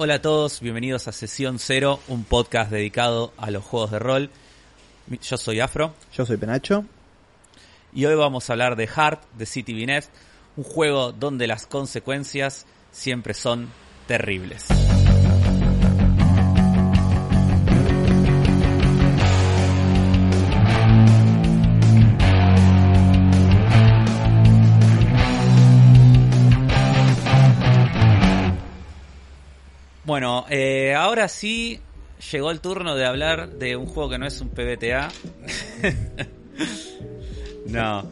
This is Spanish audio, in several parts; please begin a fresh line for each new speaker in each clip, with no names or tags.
Hola a todos, bienvenidos a Sesión Cero, un podcast dedicado a los juegos de rol. Yo soy Afro
Yo soy Penacho.
y hoy vamos a hablar de Heart de City Binest, un juego donde las consecuencias siempre son terribles. Bueno, eh, ahora sí llegó el turno de hablar de un juego que no es un PBTA. no.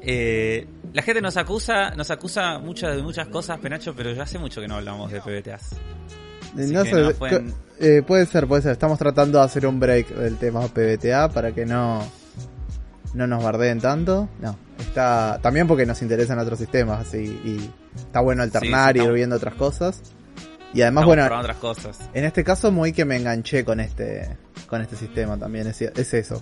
Eh, la gente nos acusa, nos acusa muchas de muchas cosas, Penacho, pero ya hace mucho que no hablamos de PBTAs.
No sé,
no pueden-
eh, puede ser, puede ser. Estamos tratando de hacer un break del tema PBTA para que no, no nos bardeen tanto. No, está también porque nos interesan otros sistemas así y está bueno alternar
sí,
y ir viendo otras cosas. Y además,
Estamos
bueno,
probando otras cosas.
en este caso muy que me enganché con este con este sistema también, es, es eso.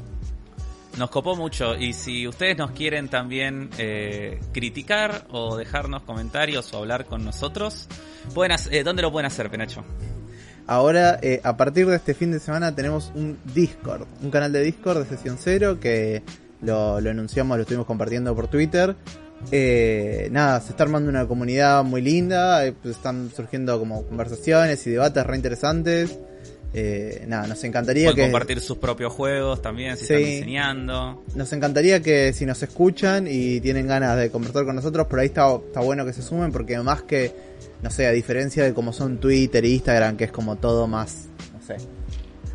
Nos copó mucho y si ustedes nos quieren también eh, criticar o dejarnos comentarios o hablar con nosotros, pueden hacer- eh, ¿dónde lo pueden hacer, Penacho?
Ahora, eh, a partir de este fin de semana tenemos un Discord, un canal de Discord de Sesión Cero que lo, lo anunciamos, lo estuvimos compartiendo por Twitter. Eh, nada, se está armando una comunidad muy linda, eh, pues están surgiendo como conversaciones y debates re interesantes. Eh, nada, nos encantaría
Pueden
que
compartir sus propios juegos también, si
Sí.
están diseñando.
nos encantaría que si nos escuchan y tienen ganas de conversar con nosotros, por ahí está, está bueno que se sumen porque más que, no sé, a diferencia de como son Twitter e Instagram, que es como todo más, no sé,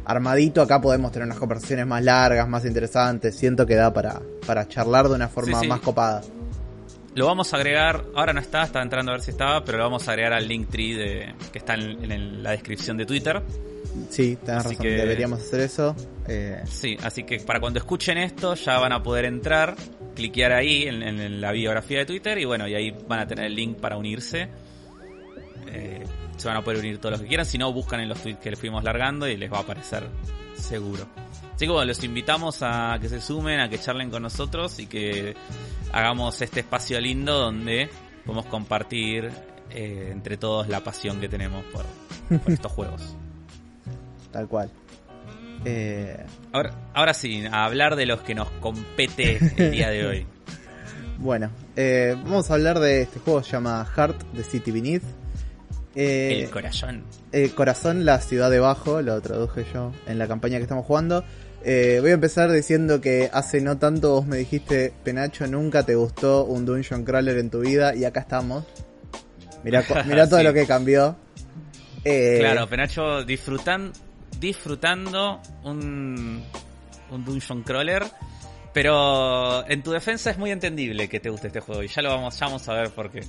armadito, acá podemos tener unas conversaciones más largas, más interesantes, siento que da para, para charlar de una forma
Sí, sí.
más copada.
Lo vamos a agregar, ahora no está, estaba entrando a ver si estaba, pero lo vamos a agregar al link tree de, que está en, en la descripción de Twitter.
Sí, tenés
Así
razón,
que-
deberíamos hacer eso. Eh,
Sí, así que para cuando escuchen esto ya van a poder entrar, cliquear ahí en, en- en la biografía de Twitter y bueno, y ahí van a tener el link para unirse. Eh, se van a poder unir todos los que quieran, si no buscan en los tweets que les fuimos largando y les va a aparecer seguro. Así que bueno, los invitamos a que se sumen, a que charlen con nosotros y que hagamos este espacio lindo donde podemos compartir eh, entre todos la pasión que tenemos por, por estos juegos.
tal cual. Eh,
Ahora, ahora sí, a hablar de los que nos compete el día de hoy.
bueno, eh, vamos a hablar de este juego que se llama Heart de City Beneath. Eh,
el corazón.
Eh, Corazón, la ciudad debajo, lo traduje yo en la campaña que estamos jugando. Eh, voy a empezar diciendo que hace no tanto vos me dijiste, Penacho, nunca te gustó un Dungeon Crawler en tu vida y acá estamos. Mirá, todo
Sí.
lo que cambió. Eh,
Claro, Penacho disfrutan, disfrutando un, un dungeon crawler. Pero en tu defensa es muy entendible que te guste este juego y ya lo vamos, ya vamos a ver por qué.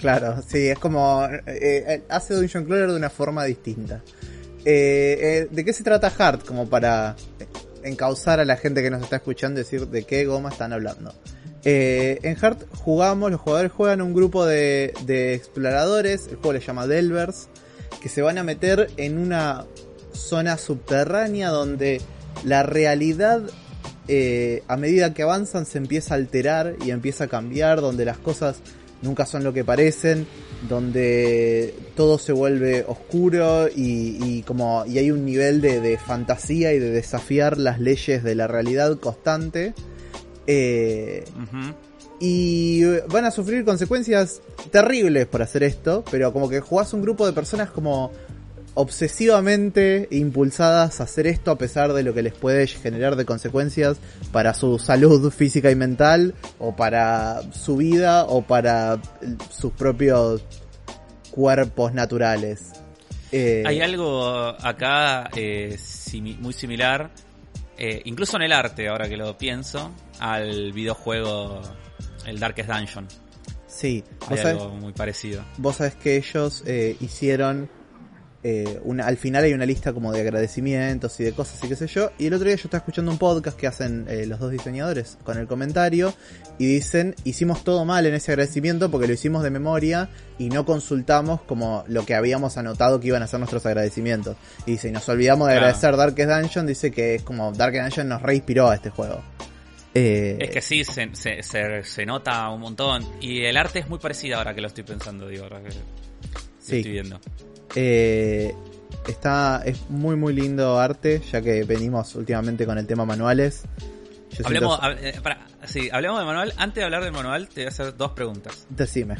Claro, sí, es como... eh, eh, hace Dungeon Crawler de una forma distinta. Eh, ¿De qué se trata Heart? Como para encauzar a la gente que nos está escuchando decir de qué goma están hablando. En Heart jugamos, los jugadores juegan un grupo de, de exploradores, el juego le llama Delvers, que se van a meter en una zona subterránea donde la realidad eh, a medida que avanzan se empieza a alterar y empieza a cambiar, donde las cosas nunca son lo que parecen, donde todo se vuelve oscuro y, y como y hay un nivel de, de fantasía y de desafiar las leyes de la realidad constante. Eh, y van a sufrir consecuencias terribles por hacer esto, pero como que jugás un grupo de personas como obsesivamente impulsadas a hacer esto a pesar de lo que les puede generar de consecuencias para su salud física y mental, o para su vida, o para sus propios cuerpos naturales. Eh,
Hay algo acá eh, simi- muy similar, eh, incluso en el arte, ahora que lo pienso, al videojuego El Darkest Dungeon.
Sí,
Hay
vos sabés,
algo muy parecido.
vos sabés que ellos hicieron eh, una, al final hay una lista como de agradecimientos y de cosas y qué sé yo. Y el otro día yo estaba escuchando un podcast que hacen eh, los dos diseñadores con el comentario y dicen, hicimos todo mal en ese agradecimiento porque lo hicimos de memoria y no consultamos como lo que habíamos anotado que iban a ser nuestros agradecimientos. Y dice, y nos olvidamos de agradecer Darkest Dungeon, dice que es como Darkest Dungeon nos reinspiró a este juego. Eh,
Es que sí, se, se, se- se nota un montón. Y el arte es muy parecido ahora que lo estoy pensando, digo, ahora que lo
Sí.
estoy viendo.
Eh, está, es muy muy lindo arte, ya que venimos últimamente con el tema manuales. Yo
Hablemos,
siento-
eh, sí, hablemos del manual. Antes de hablar del manual, te voy a hacer dos preguntas.
Decime.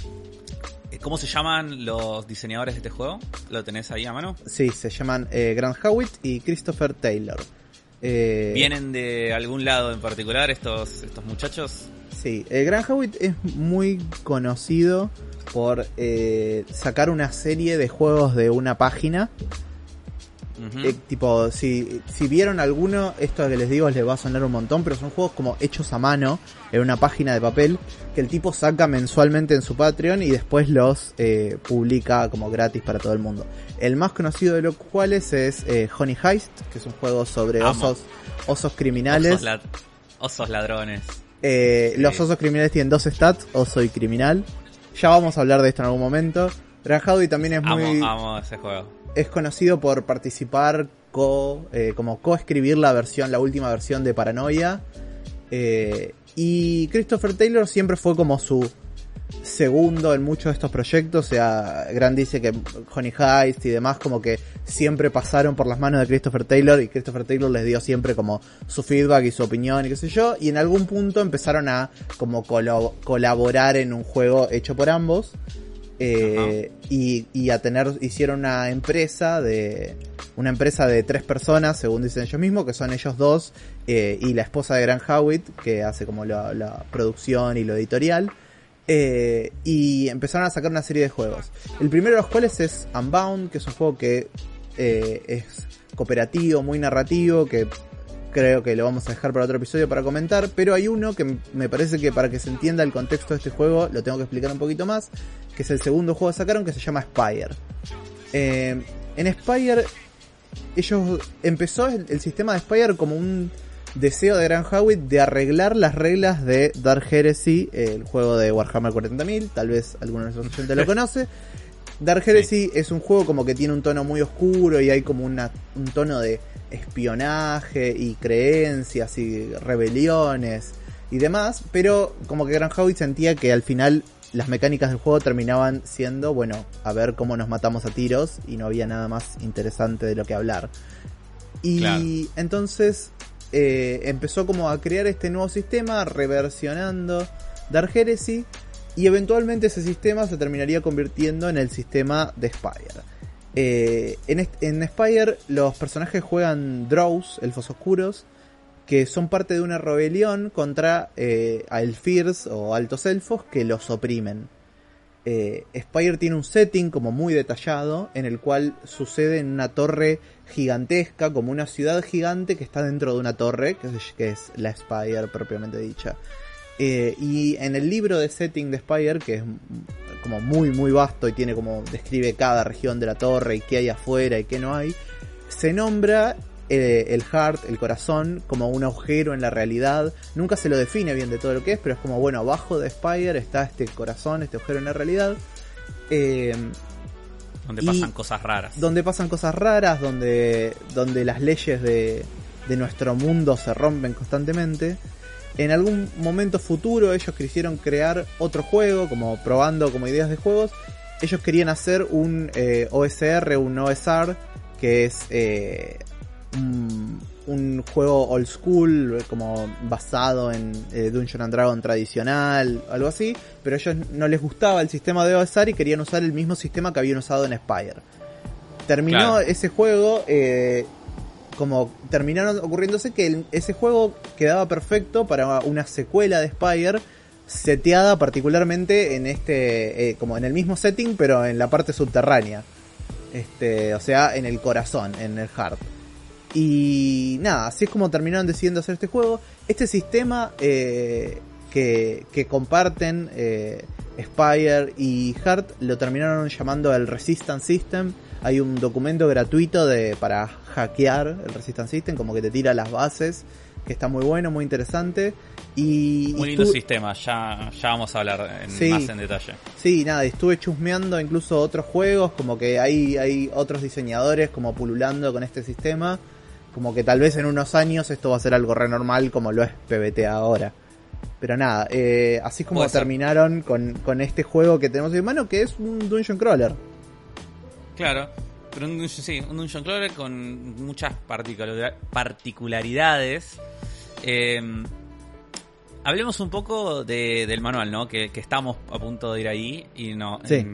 Eh, ¿Cómo se llaman los diseñadores de este juego? ¿Lo tenés ahí a mano?
Sí, se llaman eh, Grant Howitt y Christopher Taylor. Eh,
¿Vienen de algún lado en particular estos, estos muchachos?
Sí, eh, Grant Howitt es muy conocido por eh, sacar una serie de juegos de una página. Eh, tipo, si, si vieron alguno, esto que les digo les va a sonar un montón, pero son juegos como hechos a mano en una página de papel que el tipo saca mensualmente en su Patreon y después los eh, publica como gratis para todo el mundo. El más conocido de los cuales es eh, Honey Heist, que es un juego sobre
Amo.
osos, osos criminales.
Osos, lad- osos ladrones. Sí.
Los osos criminales tienen dos stats, oso y criminal. Ya vamos a hablar de esto en algún momento. Howitt también es muy
Amo, amo ese juego.
es conocido por participar co, eh, como coescribir la versión, la última versión de Paranoia. Eh, y Christopher Taylor siempre fue como su segundo en muchos de estos proyectos. O sea, Grant dice que Honey Heist y demás como que siempre pasaron por las manos de Christopher Taylor y Christopher Taylor les dio siempre como su feedback y su opinión y qué sé yo. Y en algún punto empezaron a como colo- colaborar en un juego hecho por ambos. Eh, y, y a tener, hicieron una empresa de, una empresa de tres personas, según dicen ellos mismos, que son ellos dos, eh, y la esposa de Grant Howitt, que hace como la, la producción y lo editorial. Eh, y empezaron a sacar una serie de juegos. El primero de los cuales es Unbound, que es un juego que eh, es cooperativo, muy narrativo, que creo que lo vamos a dejar para otro episodio para comentar, pero hay uno que me parece que para que se entienda el contexto de este juego lo tengo que explicar un poquito más, que es el segundo juego que sacaron que se llama Spire. Eh, en Spire ellos empezó el, el sistema de Spire como un deseo de Grant Howitt de arreglar las reglas de Dark Heresy, el juego de Warhammer 40.000, tal vez alguno de nuestros oyentes lo conoce. Dark Heresy es un juego como que tiene un tono muy oscuro y hay como una, un tono de espionaje y creencias y rebeliones y demás, pero como que Grant Howitt sentía que al final las mecánicas del juego terminaban siendo, bueno, a ver cómo nos matamos a tiros y no había nada más interesante de lo que hablar. Y
Claro.
entonces eh, empezó como a crear este nuevo sistema reversionando Dark Heresy y eventualmente ese sistema se terminaría convirtiendo en el sistema de Spire. Eh, en, Spire los personajes juegan Drows, elfos oscuros, que son parte de una rebelión contra eh, o altos elfos que los oprimen. Eh, Spire tiene un setting como muy detallado en el cual sucede en una torre gigantesca, como una ciudad gigante que está dentro de una torre, que es, la Spire propiamente dicha. Eh, y en el libro de setting de Spire, que es como muy muy vasto y tiene como describe cada región de la torre y qué hay afuera y qué no hay, se nombra eh, el heart, el corazón, como un agujero en la realidad. Nunca se lo define bien de todo lo que es, pero es como, bueno, abajo de Spire está este corazón, este agujero en la realidad. Eh,
Donde pasan cosas raras.
donde pasan cosas raras, donde, donde las leyes de, de nuestro mundo se rompen constantemente. En algún momento futuro ellos quisieron crear otro juego, como probando como ideas de juegos. Ellos querían hacer un eh, OSR, un OSR, que es eh, un, un juego old school, como basado en eh, Dungeon and Dragon tradicional, algo así, pero a ellos no les gustaba el sistema de OSR y querían usar el mismo sistema que habían usado en Spire. Terminó
Claro.
ese juego, eh, como terminaron ocurriéndose que el- ese juego quedaba perfecto para una secuela de Spire seteada particularmente en este eh, como en el mismo setting pero en la parte subterránea este o sea en el corazón en el heart y nada así es como terminaron decidiendo hacer este juego este sistema eh, que, que comparten eh, Spire y Heart lo terminaron llamando el Resistance System hay un documento gratuito de para hackear el Resistance System como que te tira las bases que está muy bueno muy interesante y
Muy lindo
estuve-
sistema, ya, ya vamos a hablar en-
Sí.
más en detalle.
Sí, nada, estuve chusmeando incluso otros juegos, como que hay, hay otros diseñadores como pululando con este sistema, como que tal vez en unos años esto va a ser algo re normal como lo es PBT ahora. Pero nada, eh, así como terminaron con, con este juego que tenemos en mano, que es un dungeon crawler.
Claro, pero un, sí, un Dungeon Crawler con muchas particularidades. Eh, hablemos un poco del manual, ¿no? Que, estamos a punto de ir ahí y no
sí.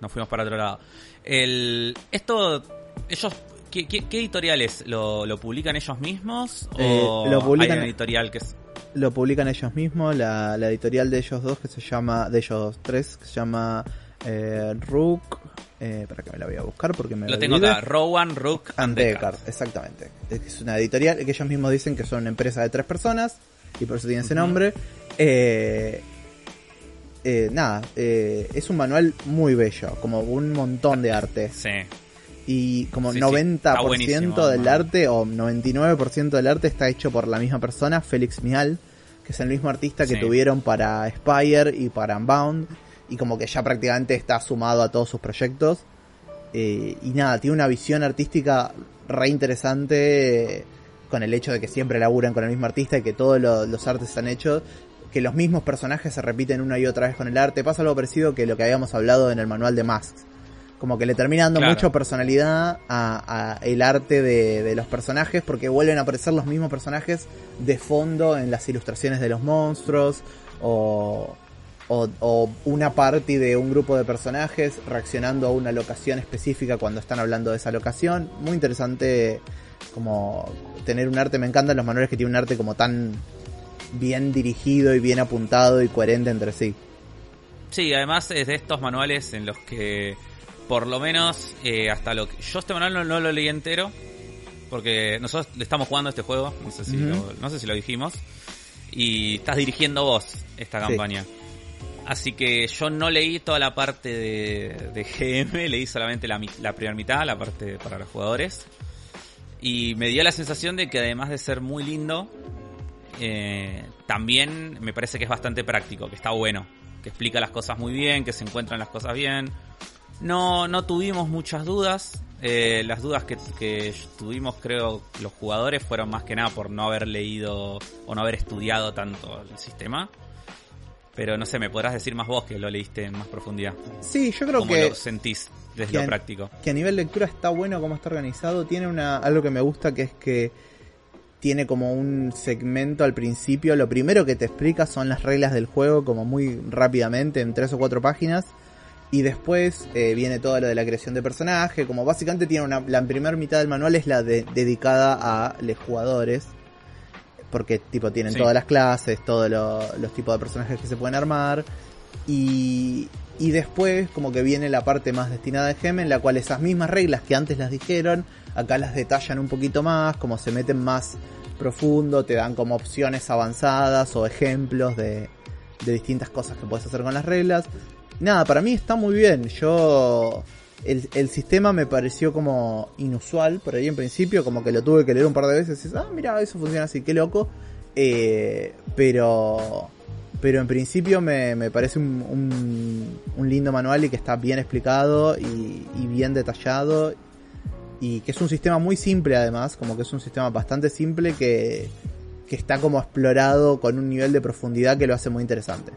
nos fuimos para otro lado. El, esto, ellos, ¿qué, editoriales? ¿Lo, publican ellos mismos? ¿O
eh, lo publican,
hay una editorial que es
lo publican ellos mismos, la, la, editorial de ellos dos que se llama, de ellos tres, que se llama eh, Rook, eh, para que me la voy a buscar porque me
lo tengo acá, Rowan, Rook
and Deckard. Exactamente. Es una editorial que ellos mismos dicen que son una empresa de tres personas y por eso tiene ese nombre. Eh, eh, nada, eh, es un manual muy bello, como un montón de arte.
Sí.
Y como 90% del arte o 99% del arte está hecho por la misma persona, Félix Mial, que es el mismo artista que tuvieron para Spire y para Unbound. Y como que ya prácticamente está sumado a todos sus proyectos. y nada, tiene una visión artística re interesante con el hecho de que siempre laburan con el mismo artista y que todos los artes están hechos, que los mismos personajes se repiten una y otra vez con el arte. Pasa algo parecido que lo que habíamos hablado en el manual de Masks. Como que le termina dando mucha personalidad a, el arte de, los personajes porque vuelven a aparecer los mismos personajes de fondo en las ilustraciones de los monstruos o, o, o, una parte de un grupo de personajes reaccionando a una locación específica cuando están hablando de esa locación. Muy interesante como tener un arte, me encantan los manuales que tienen un arte como tan bien dirigido y bien apuntado y coherente entre sí.
Sí, además es de estos manuales en los que por lo menos eh, hasta lo que yo este manual no, lo leí entero porque nosotros le estamos jugando este juego, no sé si lo, no sé si lo dijimos y estás dirigiendo vos esta campaña. Así que yo no leí toda la parte de, de GM, leí solamente la, la primera mitad, la parte para los jugadores. Y me dio la sensación de que además de ser muy lindo, eh, también me parece que es bastante práctico, que está bueno, que explica las cosas muy bien, que se encuentran las cosas bien. No, no tuvimos muchas dudas. Eh, las dudas que, que, tuvimos, creo, los jugadores fueron más que nada por no haber leído o no haber estudiado tanto el sistema. Pero no sé, me podrás decir más vos que lo leíste en más profundidad.
Sí, yo creo
¿Cómo
que.
lo sentís desde lo práctico?
Que a nivel lectura está bueno cómo está organizado. Tiene una algo que me gusta que es que tiene como un segmento al principio. Lo primero que te explica son las reglas del juego, como muy rápidamente, en tres o cuatro páginas. Y después eh, viene todo lo de la creación de personaje. Como básicamente tiene una. La primera mitad del manual es la de, dedicada a los jugadores porque tipo tienen todas las clases, todos los tipos de personajes que se pueden armar. Y, y después como que viene la parte más destinada de Gem, en la cual esas mismas reglas que antes las dijeron, acá las detallan un poquito más, como se meten más profundo, te dan como opciones avanzadas o ejemplos de, de distintas cosas que puedes hacer con las reglas. Nada, para mí está muy bien. Yo el, sistema me pareció como inusual por ahí en principio, como que lo tuve que leer un par de veces y ah, mira, eso funciona así, qué loco. Eh, pero, pero en principio me, me parece un, un, lindo manual y que está bien explicado y, y, bien detallado y que es un sistema muy simple además, como que es un sistema bastante simple que, que está como explorado con un nivel de profundidad que lo hace muy interesante.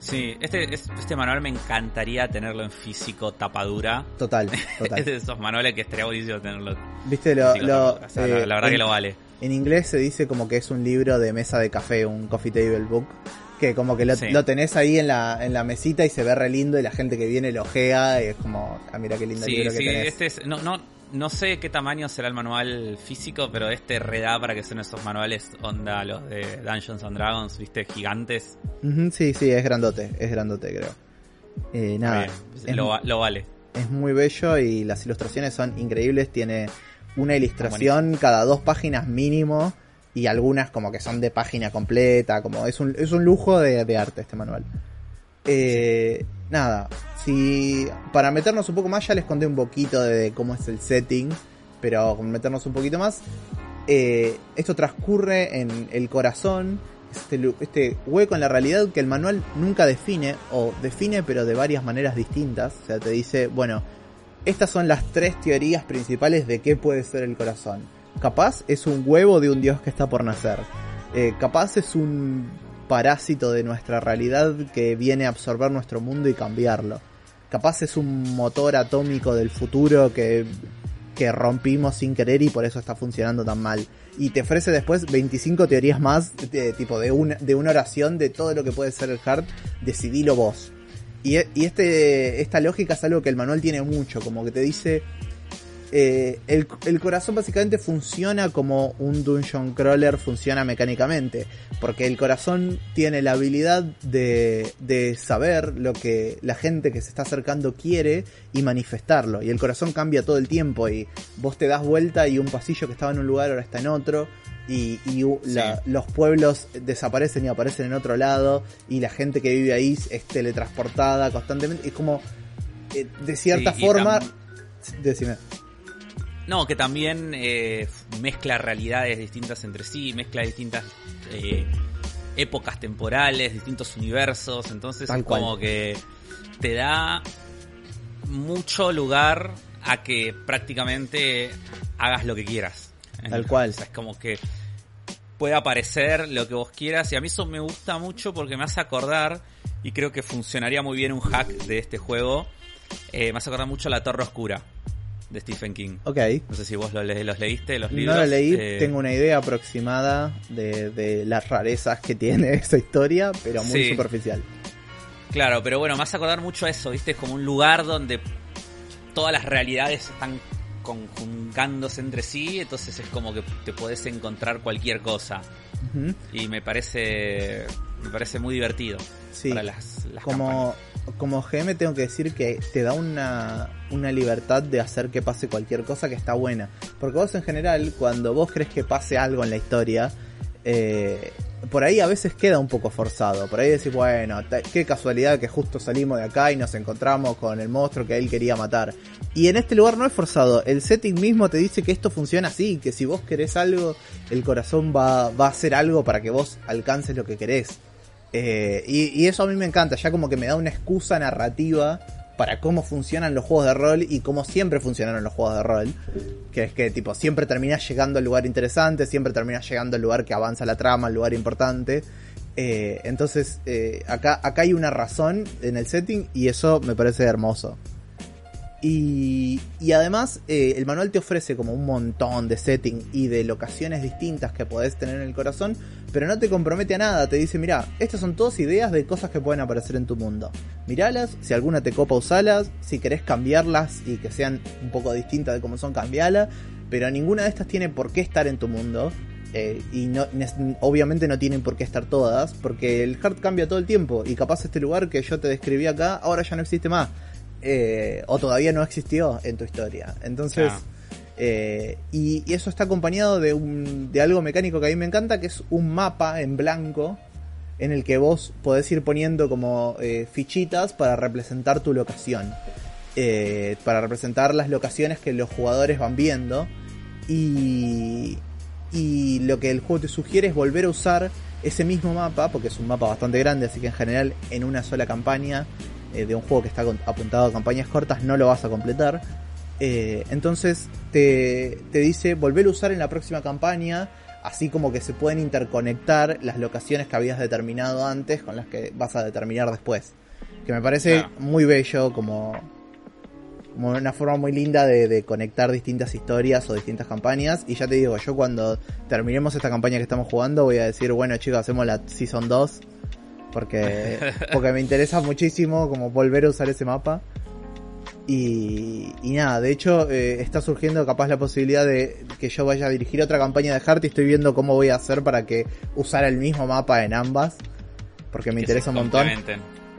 Sí, este, este manual me encantaría tenerlo en físico, tapadura.
Total, total.
es de esos manuales que estaría buenísimo tenerlo.
Viste, lo,
la, verdad que lo vale.
En inglés se dice como que es un libro de mesa de café, un coffee table book. Que como que lo, lo tenés ahí en la, en la mesita y se ve re lindo y la gente que viene lo ojea y es como, ah, mira qué lindo libro que tenés.
Este es, no, no, no sé qué tamaño será el manual físico, pero este reda para que sean esos manuales onda los de Dungeons and Dragons, viste, gigantes.
sí, sí, es grandote, es grandote creo. Eh, nada,
lo, vale.
Es muy bello y las ilustraciones son increíbles, tiene una ilustración cada dos páginas mínimo y algunas como que son de página completa, como es un, es un lujo de, de arte este manual. Eh, nada, si para meternos un poco más ya les conté un poquito de cómo es el setting, pero meternos un poquito más, eh, esto transcurre en el corazón, este, este hueco en la realidad que el manual nunca define, o define pero de varias maneras distintas, o sea, te dice, bueno, estas son las tres teorías principales de qué puede ser el corazón. Capaz es un huevo de un dios que está por nacer. Eh, capaz es un parásito de nuestra realidad que viene a absorber nuestro mundo y cambiarlo. capaz es un motor atómico del futuro que, que rompimos sin querer y por eso está funcionando tan mal. Y te ofrece después 25 teorías más, de, tipo de una, de una oración de todo lo que puede ser el hard, decidilo vos. Y, y este, esta lógica es algo que el manual tiene mucho, como que te dice, eh, el, el, corazón básicamente funciona como un dungeon crawler funciona mecánicamente. Porque el corazón tiene la habilidad de, de, saber lo que la gente que se está acercando quiere y manifestarlo. Y el corazón cambia todo el tiempo y vos te das vuelta y un pasillo que estaba en un lugar ahora está en otro. Y, y la, los pueblos desaparecen y aparecen en otro lado. Y la gente que vive ahí es teletransportada constantemente. Es como, eh, de cierta sí, forma... Decime.
No, que también eh, mezcla realidades distintas entre sí, mezcla distintas eh, épocas temporales, distintos universos, entonces como
cual.
que te da mucho lugar a que prácticamente hagas lo que quieras.
Tal cual.
O sea, es como que puede aparecer lo que vos quieras y a mí eso me gusta mucho porque me hace acordar y creo que funcionaría muy bien un hack de este juego. Eh, me hace acordar mucho la Torre Oscura de Stephen King.
Ok.
No sé si vos los, le- los leíste, los libros.
No lo leí,
Eh,
tengo una idea aproximada de, de las rarezas que tiene esa historia, pero muy
Sí.
superficial.
Claro, pero bueno, me hace acordar mucho a eso, ¿viste? Es como un lugar donde todas las realidades están conjugándose entre sí, entonces es como que te podés encontrar cualquier cosa. Y me parece me parece muy divertido
Sí.
para las, las
Como, como GM tengo que decir que te da una, una libertad de hacer que pase cualquier cosa que está buena. Porque vos en general, cuando vos crees que pase algo en la historia, eh, por ahí a veces queda un poco forzado. Por ahí decís, bueno, qué casualidad que justo salimos de acá y nos encontramos con el monstruo que él quería matar. Y en este lugar no es forzado. El setting mismo te dice que esto funciona así, que si vos querés algo, el corazón va, va a hacer algo para que vos alcances lo que querés. Eh, y, eso a mí me encanta, ya como que me da una excusa narrativa para cómo funcionan los juegos de rol y cómo siempre funcionaron los juegos de rol. Que es que tipo siempre terminás llegando al lugar interesante, siempre terminás llegando al lugar que avanza la trama, al lugar importante. Eh, entonces eh, acá, acá hay una razón en el setting y eso me parece hermoso. Y, y además el manual te ofrece como un montón de setting y de locaciones distintas que podés tener en el corazón, pero no te compromete a nada, te dice, mira, estas son todas ideas de cosas que pueden aparecer en tu mundo. Miralas, si alguna te copa usalas, si querés cambiarlas y que sean un poco distintas de cómo son, cambiala, pero ninguna de estas tiene por qué estar en tu mundo. eh, y no, obviamente no tienen por qué estar todas, porque el hard cambia todo el tiempo. Y capaz este lugar que yo te describí acá, ahora ya no existe más eh, o todavía no existió en tu historia. Entonces. Eh, y, eso está acompañado de, un, de algo mecánico que a mí me encanta, que es un mapa en blanco en el que vos podés ir poniendo como eh, fichitas para representar tu locación. Eh, para representar las locaciones que los jugadores van viendo. Y, y lo que el juego te sugiere es volver a usar ese mismo mapa, porque es un mapa bastante grande, así que en general en una sola campaña de un juego que está apuntado a campañas cortas no lo vas a completar. Eh, entonces te, te dice volver a usar en la próxima campaña, así como que se pueden interconectar las locaciones que habías determinado antes con las que vas a determinar después. Que me parece muy bello, como, como una forma muy linda de, de conectar distintas historias o distintas campañas. Y ya te digo, yo cuando terminemos esta campaña que estamos jugando voy a decir, bueno chicos, hacemos la Season 2. Porque, porque me interesa muchísimo como volver a usar ese mapa. Y, y nada, de hecho eh, está surgiendo capaz la posibilidad de que yo vaya a dirigir otra campaña de Heart y estoy viendo cómo voy a hacer para que usar el mismo mapa en ambas. Porque me
Que
interesa un montón.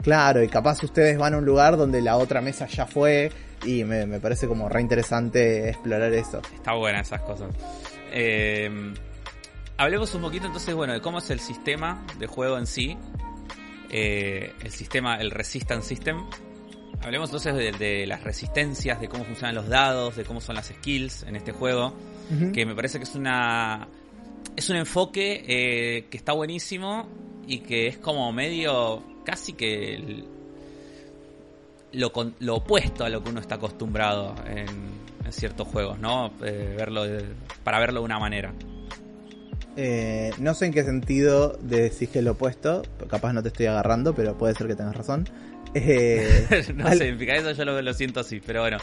Claro, y capaz ustedes van a un lugar donde la otra mesa ya fue y me, me parece como re interesante explorar eso.
Está buena esas cosas. Eh, hablemos un poquito entonces, bueno, de cómo es el sistema de juego en sí. Eh, el sistema, el Resistance System. Hablemos entonces de, de las resistencias, de cómo funcionan los dados, de cómo son las skills en este juego. Que me parece que es una. Es un enfoque eh, que está buenísimo y que es como medio. casi que. el- lo, con- lo opuesto a lo que uno está acostumbrado en, en ciertos juegos, ¿no? Eh, verlo de- para verlo de una manera.
Eh, no sé en qué sentido decís que es lo opuesto, capaz no te estoy agarrando, pero puede ser que tengas razón. Eh,
no
al-
sé, en eso yo lo, lo siento así, pero bueno.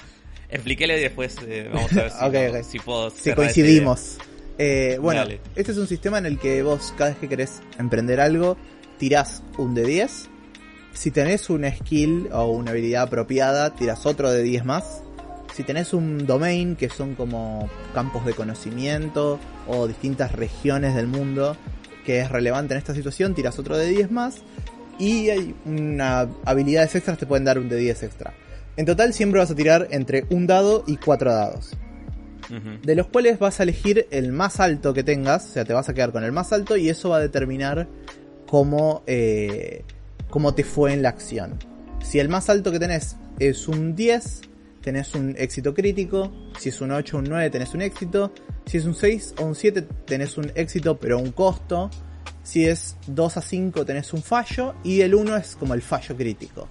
Explíquele y después eh, vamos a ver si,
Ok,
no-
ok.
si puedo
si coincidimos. Eh, bueno,
Dale.
este es un sistema en el que vos cada vez que querés emprender algo, tirás un de 10. Si tenés una skill o una habilidad apropiada, tirás otro de 10 más. Si tenés un domain, que son como campos de conocimiento o distintas regiones del mundo, que es relevante en esta situación, tiras otro de 10 más. Y hay una habilidades extras te pueden dar un de 10 extra. En total siempre vas a tirar entre un dado y cuatro dados. De los cuales vas a elegir el más alto que tengas, o sea, te vas a quedar con el más alto y eso va a determinar cómo, eh, cómo te fue en la acción. Si el más alto que tenés es un 10, tenés un éxito crítico, si es un 8 o un 9 tenés un éxito, si es un 6 o un 7 tenés un éxito pero un costo, si es 2 a 5 tenés un fallo y el 1 es como el fallo crítico.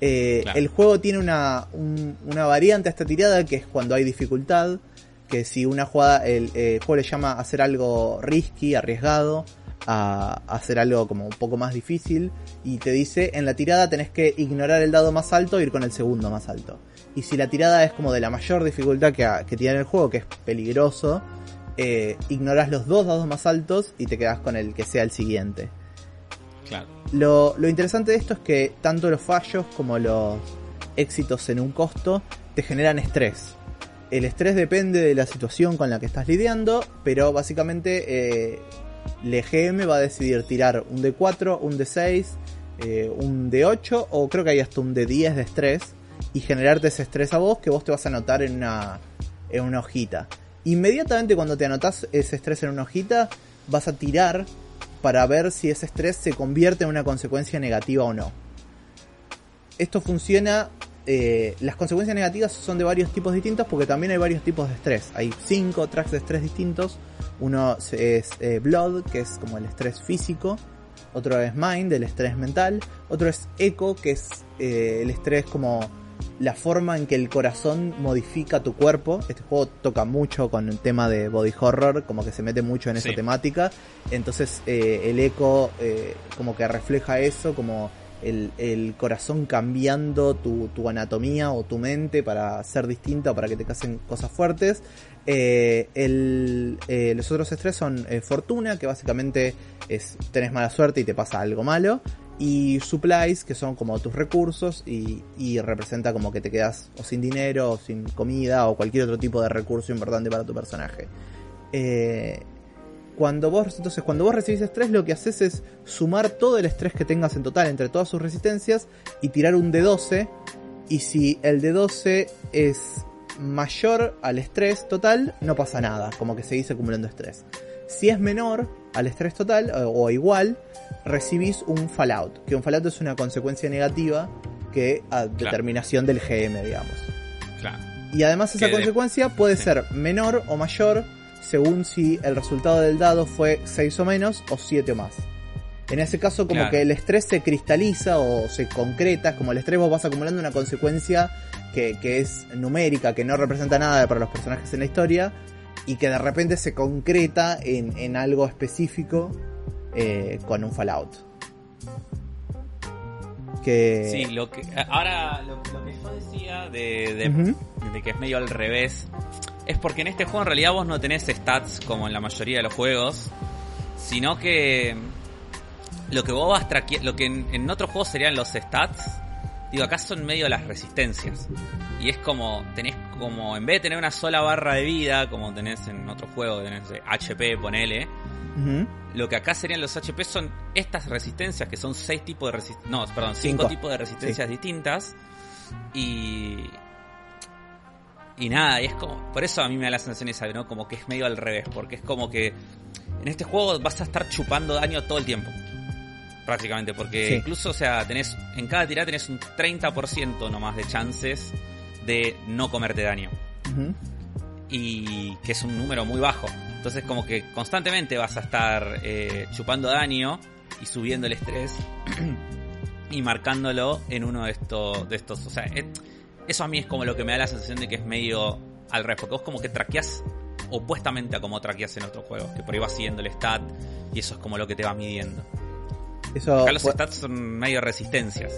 Eh,
Claro.
El juego tiene una, un- una variante a esta tirada que es cuando hay dificultad, que si una jugada, el, eh, juego le llama a hacer algo risky, arriesgado, a, a hacer algo como un poco más difícil, y te dice en la tirada tenés que ignorar el dado más alto e ir con el segundo más alto. Y si la tirada es como de la mayor dificultad que, que tiene el juego, que es peligroso, eh, ignoras los dos dados más altos y te quedas con el que sea el siguiente.
Claro.
Lo, lo interesante de esto es que tanto los fallos como los éxitos en un costo te generan estrés. El estrés depende de la situación con la que estás lidiando, pero básicamente eh, el EGM va a decidir tirar un D4, un D6, eh, un D8 o creo que hay hasta un D10 de estrés y generarte ese estrés a vos que vos te vas a anotar en una, en una hojita. Inmediatamente cuando te anotas ese estrés en una hojita, vas a tirar para ver si ese estrés se convierte en una consecuencia negativa o no. Esto funciona, eh, las consecuencias negativas son de varios tipos distintos porque también hay varios tipos de estrés. Hay cinco tracks de estrés distintos. Uno es eh, Blood, que es como el estrés físico. Otro es Mind, el estrés mental. Otro es Echo, que es eh, el estrés como la forma en que el corazón modifica tu cuerpo. Este juego toca mucho con el tema de body horror, como que se mete mucho en esa temática. Entonces eh, el eco eh, como que refleja eso, como el, el corazón cambiando tu, tu anatomía o tu mente para ser distinta o para que te casen cosas fuertes. Eh, el, los otros estrés son fortuna, que básicamente es tenés mala suerte y te pasa algo malo. Y supplies, que son como tus recursos y, representa como que te quedas o sin dinero, o sin comida, o cualquier otro tipo de recurso importante para tu personaje. Eh, cuando vos, entonces, cuando vos recibís estrés, lo que haces es sumar todo el estrés que tengas en total entre todas sus resistencias y tirar un D12. Y si el D12 es mayor al estrés total, no pasa nada, como que seguís acumulando estrés. Si es menor al estrés total o igual, recibís un fallout, que un fallout es una consecuencia negativa que a determinación del GM, digamos.
Claro.
Y además esa
Que de-
consecuencia puede
sí.
ser menor o mayor según si el resultado del dado fue 6 o menos o 7 o más. En ese caso como
Claro.
que el estrés se cristaliza o se concreta, como el estrés vos vas acumulando una consecuencia que, que es numérica, que no representa nada para los personajes en la historia y que de repente se concreta en, en algo específico eh, con un Fallout. Que...
Sí, lo que, ahora lo, lo que yo decía de, de,
Ujú.
de que es medio al revés es porque en este juego en realidad vos no tenés stats como en la mayoría de los juegos, sino que lo que vos vas traque- lo que en, en otros juegos serían los stats, digo, acá son medio las resistencias. Y es como, tenés como, en vez de tener una sola barra de vida, como tenés en otro juego, tenés HP, ponele, Lo que acá serían los HP son estas resistencias, que son seis tipos de resistencias. No, perdón, cinco,
Cinco.
tipos de resistencias distintas. Y. Y nada, y es como. Por eso a mí me da la sensación esa, ¿no? Como que es medio al revés, porque es como que. En este juego vas a estar chupando daño todo el tiempo. Prácticamente, porque
Sí.
incluso, o sea, tenés. En cada tirada tenés un 30% nomás de chances de no comerte daño
Ujú.
Y que es un número muy bajo. Entonces como que constantemente vas a estar eh, chupando daño y subiendo el estrés y marcándolo en uno de estos, de estos, o sea, eh, eso a mí es como lo que me da la sensación de que es medio al revés, porque vos como que traqueás opuestamente a como traqueás en otros juegos, que por ahí vas siguiendo el stat y eso es como lo que te va midiendo.
Eso
Acá los stats son medio resistencias.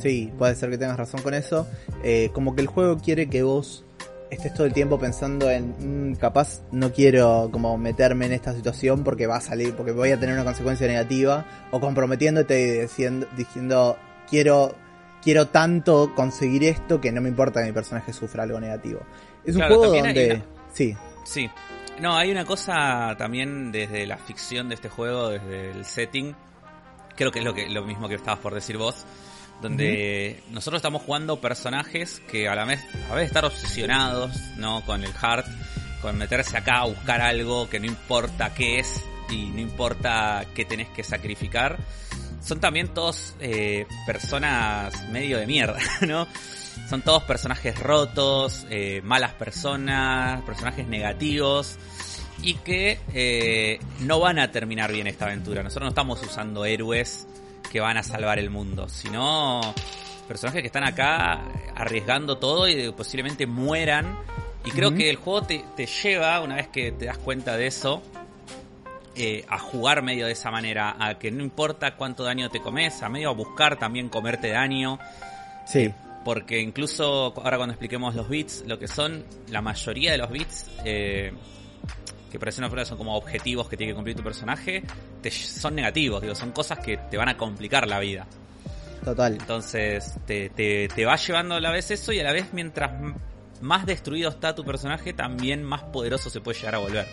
Sí, puede ser que tengas razón con eso. Eh, como que el juego quiere que vos estés todo el tiempo pensando en mm, capaz no quiero como meterme en esta situación porque va a salir, porque voy a tener una consecuencia negativa, o comprometiéndote y diciendo, diciendo quiero, quiero tanto conseguir esto que no me importa que mi personaje sufra algo negativo. Es un juego donde.
una-
Sí,
Sí. No, hay una cosa también desde la ficción de este juego, desde el setting. Creo que es lo que lo mismo que estabas por decir vos. Donde nosotros estamos jugando personajes que a la vez, a vez estar obsesionados, ¿no? Con el heart, con meterse acá a buscar algo que no importa qué es y no importa qué tenés que sacrificar. Son también todos eh, personas medio de mierda, ¿no? Son todos personajes rotos, eh, malas personas, personajes negativos y que eh, no van a terminar bien esta aventura. Nosotros no estamos usando héroes que van a salvar el mundo, sino personajes que están acá arriesgando todo y posiblemente mueran. Y creo que el juego te, te lleva, una vez que te das cuenta de eso, eh, a jugar medio de esa manera, a que no importa cuánto daño te comes, a medio a buscar también comerte daño,
sí.
porque incluso ahora cuando expliquemos los bits, lo que son la mayoría de los bits, eh, que una prueba son como objetivos que tiene que cumplir tu personaje, te, son negativos, digo, son cosas que te van a complicar la vida.
Total.
Entonces te, te, te va llevando a la vez eso y a la vez mientras más destruido está tu personaje, también más poderoso se puede llegar a volver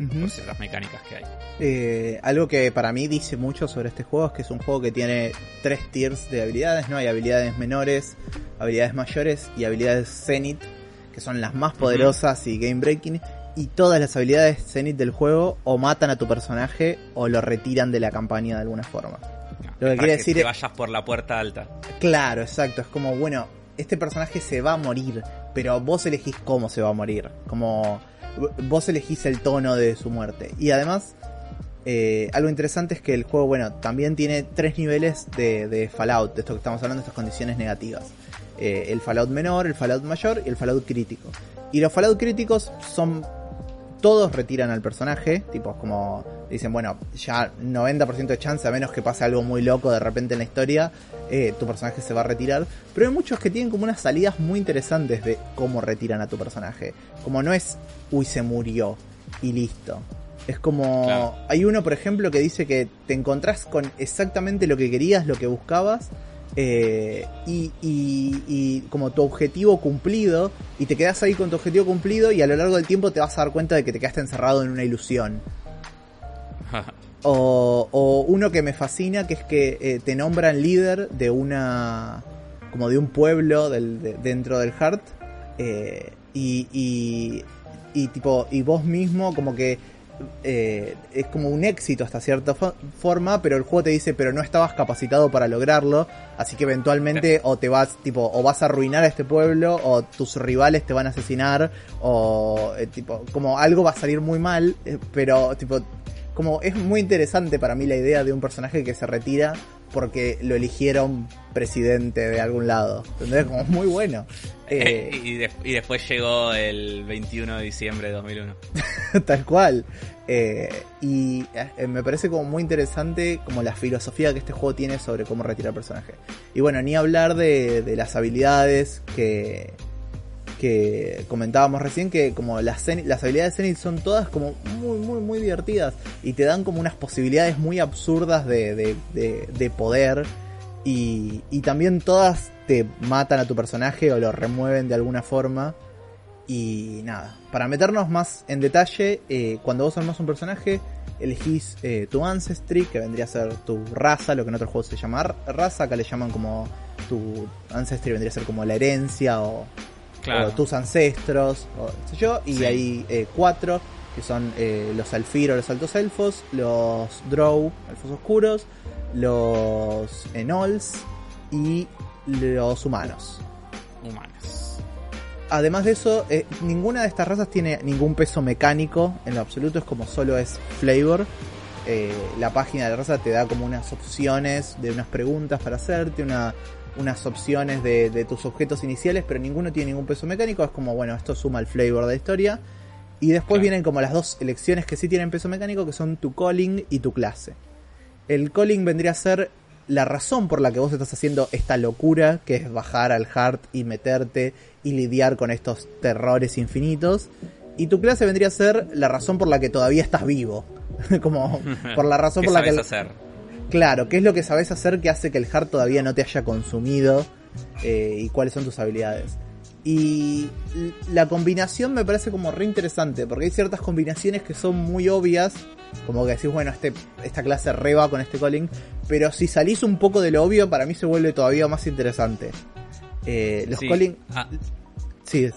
Ujú.
por ciertas mecánicas que hay.
Eh, algo que para mí dice mucho sobre este juego es que es un juego que tiene tres tiers de habilidades, ¿no? Hay habilidades menores, habilidades mayores y habilidades Zenith, que son las más poderosas y game breaking. Y todas las habilidades Zenith del juego o matan a tu personaje o lo retiran de la campaña de alguna forma. Lo que quiere decir
te
es-
vayas por la puerta alta.
Claro, exacto. Es como, bueno, este personaje se va a morir, pero vos elegís cómo se va a morir. Como vos elegís el tono de su muerte. Y además, eh, algo interesante es que el juego, bueno, también tiene tres niveles de, de Fallout, de esto que estamos hablando, de estas condiciones negativas. Eh, el Fallout menor, el Fallout mayor y el Fallout crítico. Y los Fallout críticos son... Todos retiran al personaje, tipo como dicen, bueno, ya 90% de chance, a menos que pase algo muy loco de repente en la historia, eh, tu personaje se va a retirar. Pero hay muchos que tienen como unas salidas muy interesantes de cómo retiran a tu personaje. Como no es, uy, se murió y listo. Es como,
Claro.
hay uno, por ejemplo, que dice que te encontrás con exactamente lo que querías, lo que buscabas, eh, y, y- y como tu objetivo cumplido, y te quedas ahí con tu objetivo cumplido, y a lo largo del tiempo te vas a dar cuenta de que te quedaste encerrado en una ilusión. O, o uno que me fascina, que es que eh, te nombran líder de una. como de un pueblo del, de- dentro del Heart. eh, y, y, y tipo, y vos mismo como que eh, es como un éxito hasta cierta fo- forma, pero el juego te dice, pero no estabas capacitado para lograrlo, así que eventualmente o te vas, tipo, o vas a arruinar a este pueblo, o tus rivales te van a asesinar, o eh, tipo, como algo va a salir muy mal, eh, pero tipo, como es muy interesante para mí la idea de un personaje que se retira porque lo eligieron presidente de algún lado. ¿Entendés? Como muy bueno. Eh,
y, de- y después llegó el 21 de diciembre de 2001.
Tal cual. Eh, y eh, me parece como muy interesante como la filosofía que este juego tiene sobre cómo retirar personaje. Y bueno, ni hablar de, de las habilidades que, que comentábamos recién, que como las, habilidades Zenith son todas como muy, muy, muy divertidas y te dan como unas posibilidades muy absurdas de, de, de- de poder y, y también todas te matan a tu personaje o lo remueven de alguna forma. Y nada, para meternos más en detalle, eh, cuando vos armás un personaje, elegís eh, tu ancestry, que vendría a ser tu raza, lo que en otros juegos se llama raza, acá le llaman como tu ancestry vendría a ser como la herencia o, o tus ancestros, o yo, y
Sí.
hay eh, cuatro, que son eh, los Alfir o los altos elfos, los Drow, elfos oscuros, los Enols y los humanos.
Humanos.
Además de eso, eh, ninguna de estas razas tiene ningún peso mecánico en lo absoluto, es como solo es flavor. Eh, la página de la raza te da como unas opciones de unas preguntas para hacerte, una, unas opciones de, de tus objetos iniciales, pero ninguno tiene ningún peso mecánico. Es como, bueno, esto suma el flavor de la historia. Y después
Claro.
vienen como las dos elecciones que sí tienen peso mecánico, que son tu calling y tu clase. El calling vendría a ser la razón por la que vos estás haciendo esta locura, que es bajar al heart y meterte y lidiar con estos terrores infinitos. Y tu clase vendría a ser la razón por la que todavía estás vivo. Como por la razón por la que...
hacer?
Claro, ¿qué es lo que sabes hacer que hace que el heart todavía no te haya consumido? Eh, y cuáles son tus habilidades. Y la combinación me parece como re interesante, porque hay ciertas combinaciones que son muy obvias, como que decís, bueno, este, esta clase reba con este calling, pero si salís un poco de lo obvio, para mí se vuelve todavía más interesante. Eh, los calling... Ah. Sí.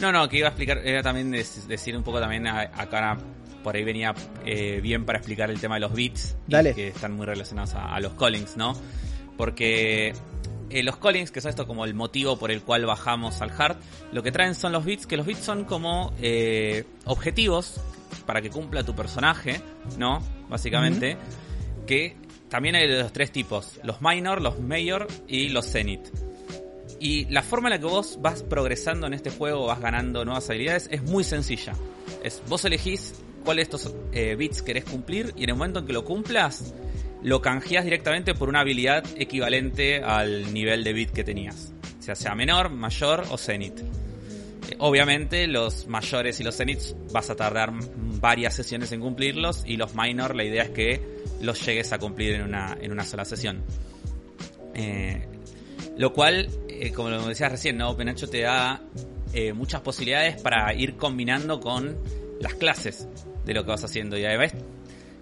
No, no, que iba a explicar, era también decir un poco también acá por ahí venía eh, bien para explicar el tema de los bits que están muy relacionados a, a, los callings, ¿no? Porque eh, los callings, que son esto como el motivo por el cual bajamos al hard, lo que traen son los bits, que los bits son como eh, objetivos para que cumpla tu personaje, ¿no? Básicamente, que también hay de los tres tipos, los minor, los mayor y los zenith. Y la forma en la que vos vas progresando en este juego, vas ganando nuevas habilidades, es muy sencilla. Es, vos elegís cuáles de estos eh, bits querés cumplir y en el momento en que lo cumplas, lo canjeas directamente por una habilidad equivalente al nivel de bit que tenías. sea sea menor, mayor o zenith. Eh, obviamente los mayores y los zeniths vas a tardar varias sesiones en cumplirlos y los minor la idea es que los llegues a cumplir en una, en una sola sesión. Eh, lo cual, como lo decías recién, ¿no? Penacho te da muchas posibilidades para ir combinando con las clases de lo que vas haciendo. Y además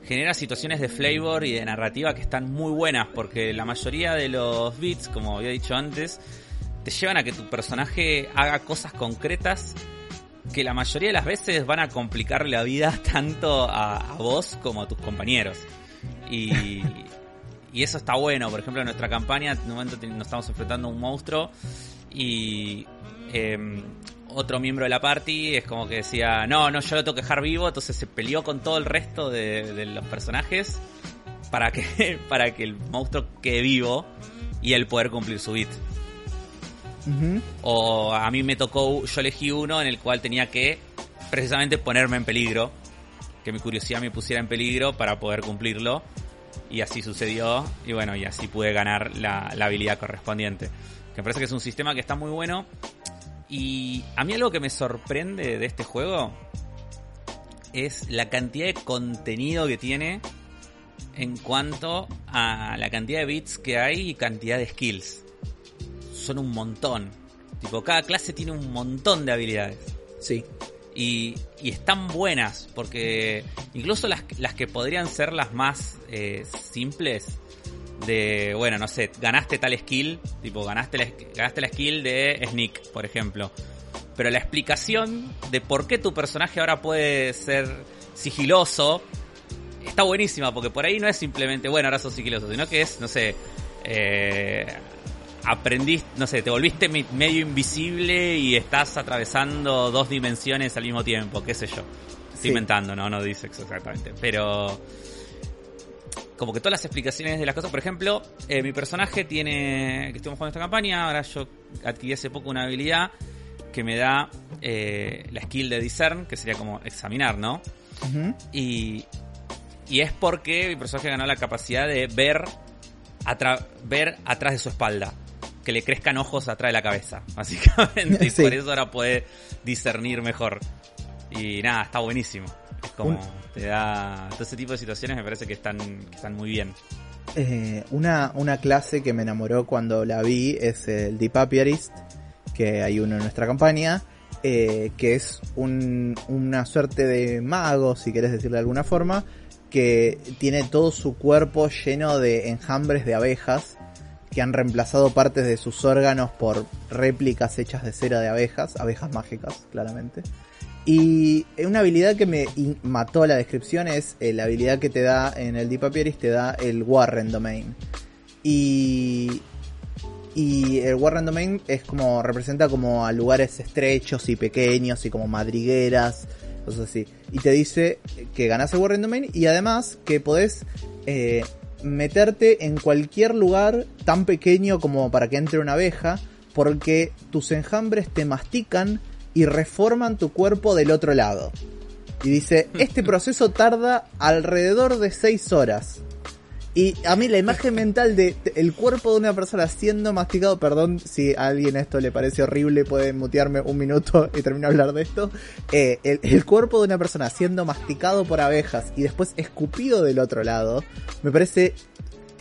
genera situaciones de flavor y de narrativa que están muy buenas, porque la mayoría de los beats, como había dicho antes, te llevan a que tu personaje haga cosas concretas que la mayoría de las veces van a complicar la vida tanto a, vos como a tus compañeros. Y, y, eso está bueno. Por ejemplo, en nuestra campaña, en un momento nos estamos enfrentando a un monstruo y eh, otro miembro de la party es como que decía, no, no, yo lo tengo que dejar vivo, entonces se peleó con todo el resto de, los personajes para que, para que el monstruo quede vivo y él poder cumplir su bit. O a mí me tocó, yo elegí uno en el cual tenía que precisamente ponerme en peligro, que mi curiosidad me pusiera en peligro para poder cumplirlo. Y así sucedió, y bueno, y así pude ganar la, la habilidad correspondiente. Que me parece que es un sistema que está muy bueno y a mí algo que me sorprende de este juego es la cantidad de contenido que tiene en cuanto a la cantidad de bits que hay y cantidad de skills. Son un montón. Tipo, cada clase tiene un montón de habilidades.
Sí.
Y, están buenas, porque incluso las, las que podrían ser las más eh, simples, de, bueno, no sé, ganaste tal skill, tipo, ganaste la, ganaste la skill de Sneak, por ejemplo. Pero la explicación de por qué tu personaje ahora puede ser sigiloso está buenísima, porque por ahí no es simplemente, bueno, ahora sos sigiloso, sino que es, no sé, eh, aprendiste, no sé, te volviste medio invisible y estás atravesando dos dimensiones al mismo tiempo, qué sé yo. Estoy inventando, ¿no? No dice exactamente. Pero como que todas las explicaciones de las cosas. Por ejemplo, eh, mi personaje tiene, que estuvimos jugando esta campaña, ahora yo adquirí hace poco una habilidad que me da eh, la skill de discern, que sería como examinar, ¿no? y, y es porque mi personaje ganó la capacidad de ver, ver atrás de su espalda. Que le crezcan ojos atrás de la cabeza, básicamente. Y por eso ahora puede discernir mejor. Y nada, está buenísimo. Es como te da todo ese tipo de situaciones me parece que están, están muy bien.
Eh, una, una clase que me enamoró cuando la vi es el Deep Apiarist, que hay uno en nuestra campaña, eh, que es un, una suerte de mago, si querés decirlo de alguna forma, que tiene todo su cuerpo lleno de enjambres de abejas que han reemplazado partes de sus órganos por réplicas hechas de cera de abejas, abejas mágicas, claramente. Y una habilidad que me mató la descripción es eh, la habilidad que te da en el Deep Apieris, te da el Warren Domain. Y, y el Warren Domain es como, representa como a lugares estrechos y pequeños y como madrigueras, cosas así. Y te dice que ganas el Warren Domain y además que podés eh, meterte en cualquier lugar tan pequeño como para que entre una abeja, porque tus enjambres te mastican y reforman tu cuerpo del otro lado. Y dice, este proceso tarda alrededor de 6 horas. Y a mí la imagen mental de, el cuerpo de una persona siendo masticado, perdón si a alguien esto le parece horrible, pueden mutearme un minuto y termino de hablar de esto. Eh, el, el, cuerpo de una persona siendo masticado por abejas y después escupido del otro lado, me parece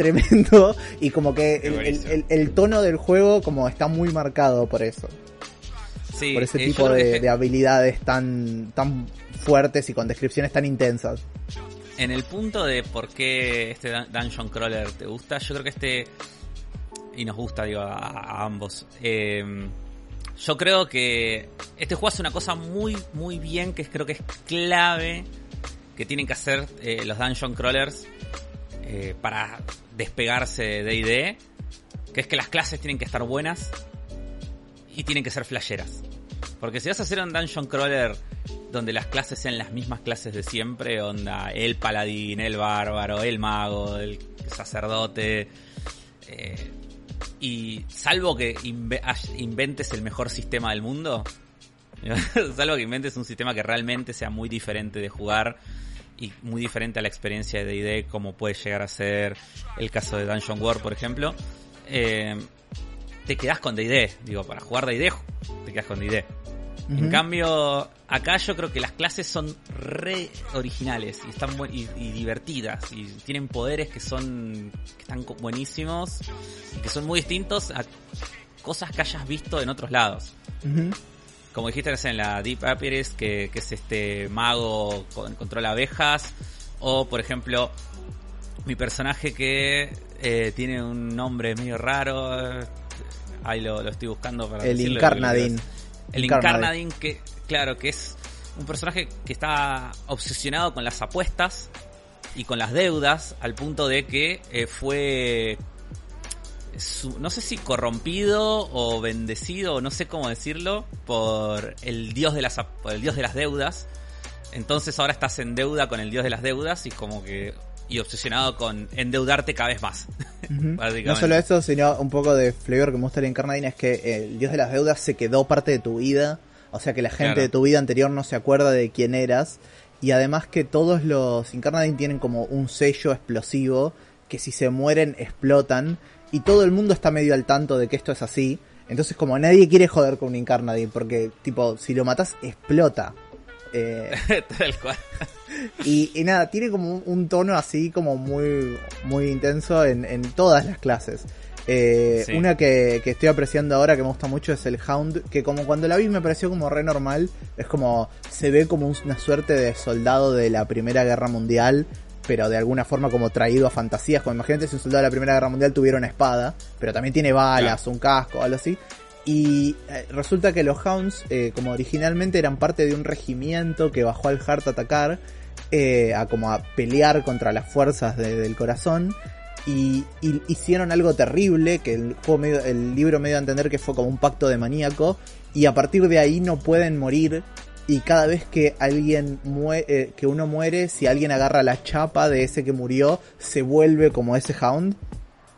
tremendo y como que el, el, tono del juego como está muy marcado por eso.
Sí,
por ese
eh,
tipo de,
que-
de habilidades tan, tan fuertes y con descripciones tan intensas.
En el punto de por qué este dun- Dungeon Crawler te gusta, yo creo que este. Y nos gusta, digo, a, a ambos. eh, yo creo que este juego hace una cosa muy, muy bien, que creo que es clave que tienen que hacer eh, los Dungeon Crawlers eh, para despegarse de D&D, que es que las clases tienen que estar buenas y tienen que ser flasheras. Porque si vas a hacer un dungeon crawler donde las clases sean las mismas clases de siempre, onda el paladín, el bárbaro, el mago, el sacerdote, eh, y salvo que inventes el mejor sistema del mundo, salvo que inventes un sistema que realmente sea muy diferente de jugar y muy diferente a la experiencia de D&D como puede llegar a ser el caso de Dungeon World, por ejemplo, eh, te quedas con D&D, digo, para jugar D&D te quedas con D&D. En
Ujú.
cambio, acá yo creo que las clases son re originales y están y, y divertidas y tienen poderes que son que están buenísimos y que son muy distintos a cosas que hayas visto en otros lados. Como dijiste en la Deep Apiaries, que, que es este mago con controla abejas, o por ejemplo mi personaje que eh, tiene un nombre medio raro, ahí lo, lo estoy buscando para
El
decirlo,
Incarnadine.
el
Incarnadine.
Incarnadine, que, claro, que es un personaje que está obsesionado con las apuestas y con las deudas, al punto de que eh, fue, su- no sé si corrompido o bendecido, no sé cómo decirlo, por el dios de las, por el dios de las deudas. Entonces ahora estás en deuda con el dios de las deudas y como que, y obsesionado con endeudarte cada vez más.
No solo eso, sino un poco de flavor que me gusta de Incarnadine es que el dios de las deudas se quedó parte de tu vida. O sea que la gente
Claro.
de tu vida anterior no se acuerda de quién eras. Y además que todos los Incarnadine tienen como un sello explosivo que si se mueren explotan. Y todo el mundo está medio al tanto de que esto es así. Entonces como nadie quiere joder con un Incarnadine porque tipo si lo matas explota. Eh,
Tal cual.
Y, y nada, tiene como un, un tono así como muy, muy intenso en, en todas las clases. Eh,
Sí.
Una que, que estoy apreciando ahora que me gusta mucho es el Hound, que como cuando la vi me pareció como re normal, es como se ve como un- una suerte de soldado de la Primera Guerra Mundial, pero de alguna forma como traído a fantasías, como imagínate si un soldado de la Primera Guerra Mundial tuviera una espada, pero también tiene balas, un casco, algo así. Y eh, resulta que los Hounds, eh, como originalmente eran parte de un regimiento que bajó al Heart a atacar, eh, a como a pelear contra las fuerzas de- del corazón. Y, y hicieron algo terrible, que el, juego medio- el libro me dio a entender que fue como un pacto de maníaco. Y a partir de ahí no pueden morir. Y cada vez que alguien muere, que uno muere, si alguien agarra la chapa de ese que murió, se vuelve como ese Hound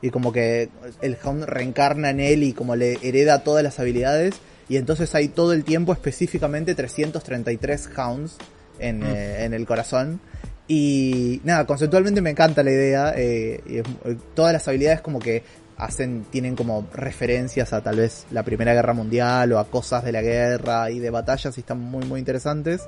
y como que el Hound reencarna en él y como le hereda todas las habilidades y entonces hay todo el tiempo específicamente 333 Hounds en,
Mm.
eh, en el corazón y nada, conceptualmente me encanta la idea eh, y es- eh, todas las habilidades como que hacen, tienen como referencias a tal vez la Primera Guerra Mundial o a cosas de la guerra y de batallas y están muy muy interesantes.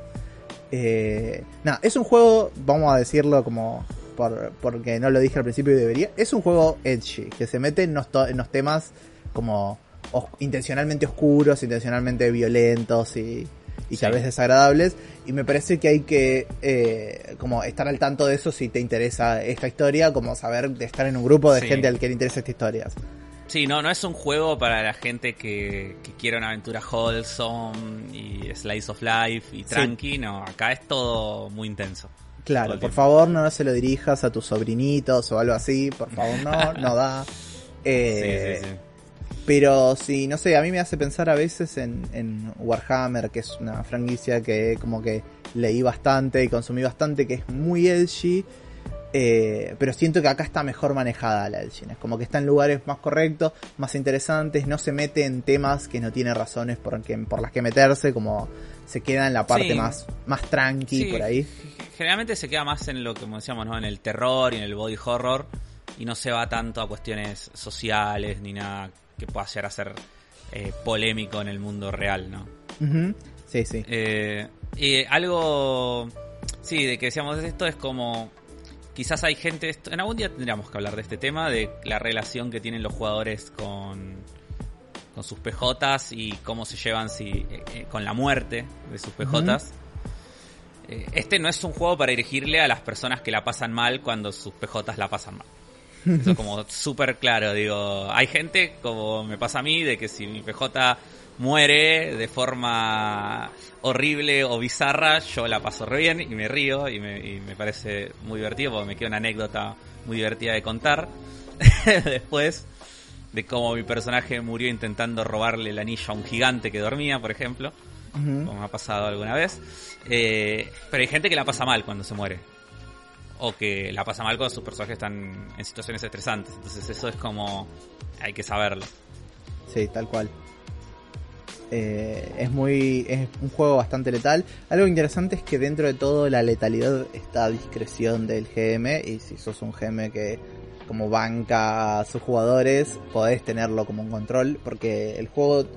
Eh, nada, es un juego, vamos a decirlo como por, porque no lo dije al principio y debería, es un juego edgy, que se mete en los, en los temas como os- intencionalmente oscuros, intencionalmente violentos y, y tal vez desagradables. Y me parece que hay que eh, como estar al tanto de eso si te interesa esta historia, como saber de estar en un grupo de
Sí.
gente al que le interesa esta historia.
Sí, no, no es un juego para la gente que, que quiere una aventura wholesome y slice of life y tranqui, no, acá es todo muy intenso.
Claro, por
tiempo.
favor no se lo dirijas a tus sobrinitos o algo así, por favor no, no da. Eh,
sí, sí, sí.
Pero sí, no sé, a mí me hace pensar a veces en, en Warhammer, que es una franquicia que como que leí bastante y consumí bastante, que es muy edgy, eh, pero siento que acá está mejor manejada la edginess, como que está en lugares más correctos, más interesantes, no se mete en temas que no tiene razones por, que- por las que meterse, como se queda en la parte
Sí.
más, más tranqui
Sí,
por ahí.
Generalmente se queda más en lo que como decíamos, ¿no? En el terror y en el body horror. y no se va tanto a cuestiones sociales ni nada que pueda llegar a ser eh, polémico en el mundo real, ¿no?
Sí, sí.
Eh, y algo, sí, de que decíamos esto es como, quizás hay gente, en algún día tendríamos que hablar de este tema, de la relación que tienen los jugadores con, con sus PJs y cómo se llevan si, eh, eh, con la muerte de sus PJs. este no es un juego para dirigirle a las personas que la pasan mal cuando sus PJs la pasan mal. Eso es como súper claro, digo, hay gente como me pasa a mí de que si mi PJ muere de forma horrible o bizarra, yo la paso re bien y me río y me, parece muy divertido porque me queda una anécdota muy divertida de contar. Después de cómo mi personaje murió intentando robarle el anillo a un gigante que dormía, por ejemplo, como me ha pasado alguna vez. Eh, pero hay gente que la pasa mal cuando se muere. O que la pasa mal cuando sus personajes están en situaciones estresantes. Entonces eso es como... hay que saberlo.
Sí, tal cual. Eh, es muy es un juego bastante letal. Algo interesante es que dentro de todo la letalidad está a discreción del GM y si sos un GM que como banca a sus jugadores podés tenerlo como un control porque el juego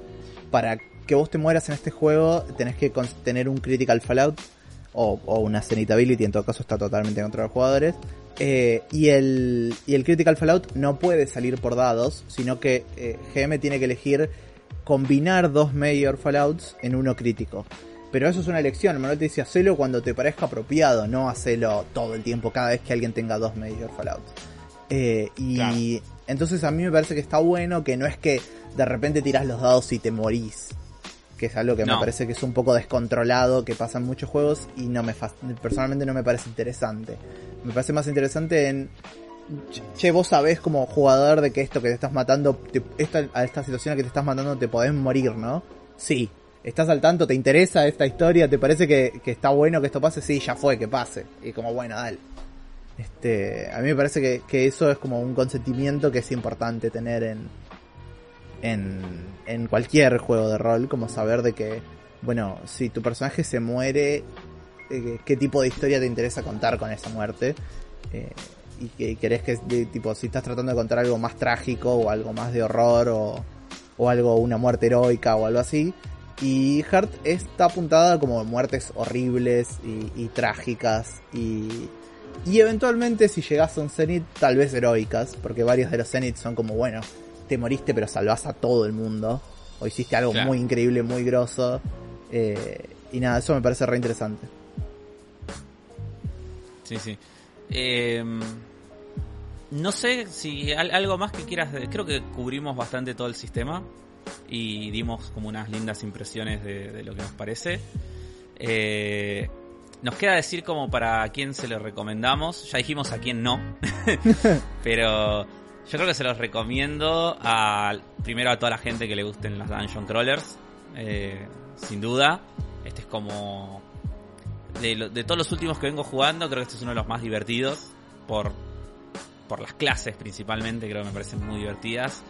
para que vos te mueras en este juego tenés que tener un critical fallout o, una zenitability en todo caso está totalmente en contra de los jugadores eh, y, el, y el critical fallout no puede salir por dados sino que eh, GM tiene que elegir combinar dos Major Fallouts en uno crítico. Pero eso es una elección, el manual te dice hacelo cuando te parezca apropiado, no hacelo todo el tiempo, cada vez que alguien tenga dos Major Fallouts. Eh, y entonces a mí me parece que está bueno que no es que de repente tiras los dados y te morís. Que es algo que me parece que es un poco descontrolado, que pasa en muchos juegos y no me personalmente no me parece interesante. Me parece más interesante en che, vos sabés como jugador de que esto que te estás matando, a esta situación que te estás matando te podés morir, ¿no? Sí. ¿Estás al tanto? ¿Te interesa esta historia? ¿Te parece que, está bueno que esto pase? Sí, ya fue, que pase. Y como, bueno, dale. Este, a mí me parece que, que eso es como un consentimiento que es importante tener en, en, en cualquier juego de rol, como saber de que, bueno, si tu personaje se muere, eh, qué tipo de historia te interesa contar con esa muerte. Eh, y que querés que, tipo, si estás tratando de contar algo más trágico o algo más de horror o, o algo, una muerte heroica o algo así. Y Heart está apuntada como muertes horribles y, trágicas y, y eventualmente si llegas a un Zenith tal vez heroicas, porque varios de los Zeniths son como, bueno, te moriste pero salvas a todo el mundo, o hiciste algo muy increíble, muy grosso. Eh, y nada, eso me parece re interesante.
Sí, sí. Eh, no sé si algo más que quieras. Creo que cubrimos bastante todo el sistema y dimos como unas lindas impresiones de, lo que nos parece. Eh, nos queda decir como para quién se lo recomendamos. Ya dijimos a quién no. Pero yo creo que se los recomiendo a, primero a toda la gente que le gusten las Dungeon Crawlers. Eh, sin duda. Este es como... De, de todos los últimos que vengo jugando, creo que este es uno de los más divertidos. Por por las clases principalmente, creo que me parecen muy divertidas.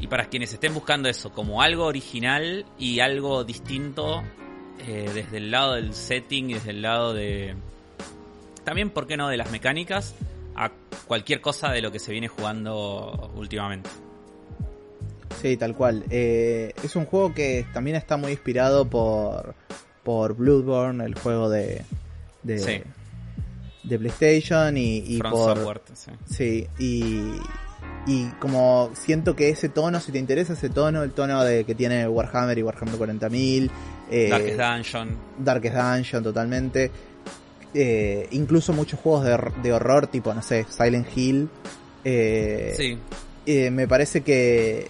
Y para quienes estén buscando eso como algo original y algo distinto eh, desde el lado del setting y desde el lado de... También, ¿por qué no?, de las mecánicas a cualquier cosa de lo que se viene jugando últimamente.
Sí, tal cual. Eh, es un juego que también está muy inspirado por, por Bloodborne, el juego de, de, de PlayStation y, y por sí. y y como siento que ese tono si te interesa ese tono el tono de que tiene Warhammer y Warhammer 40.000
eh, Darkest Dungeon
Darkest Dungeon totalmente eh, incluso muchos juegos de, de, horror tipo no sé Silent Hill eh, sí. Eh, me parece que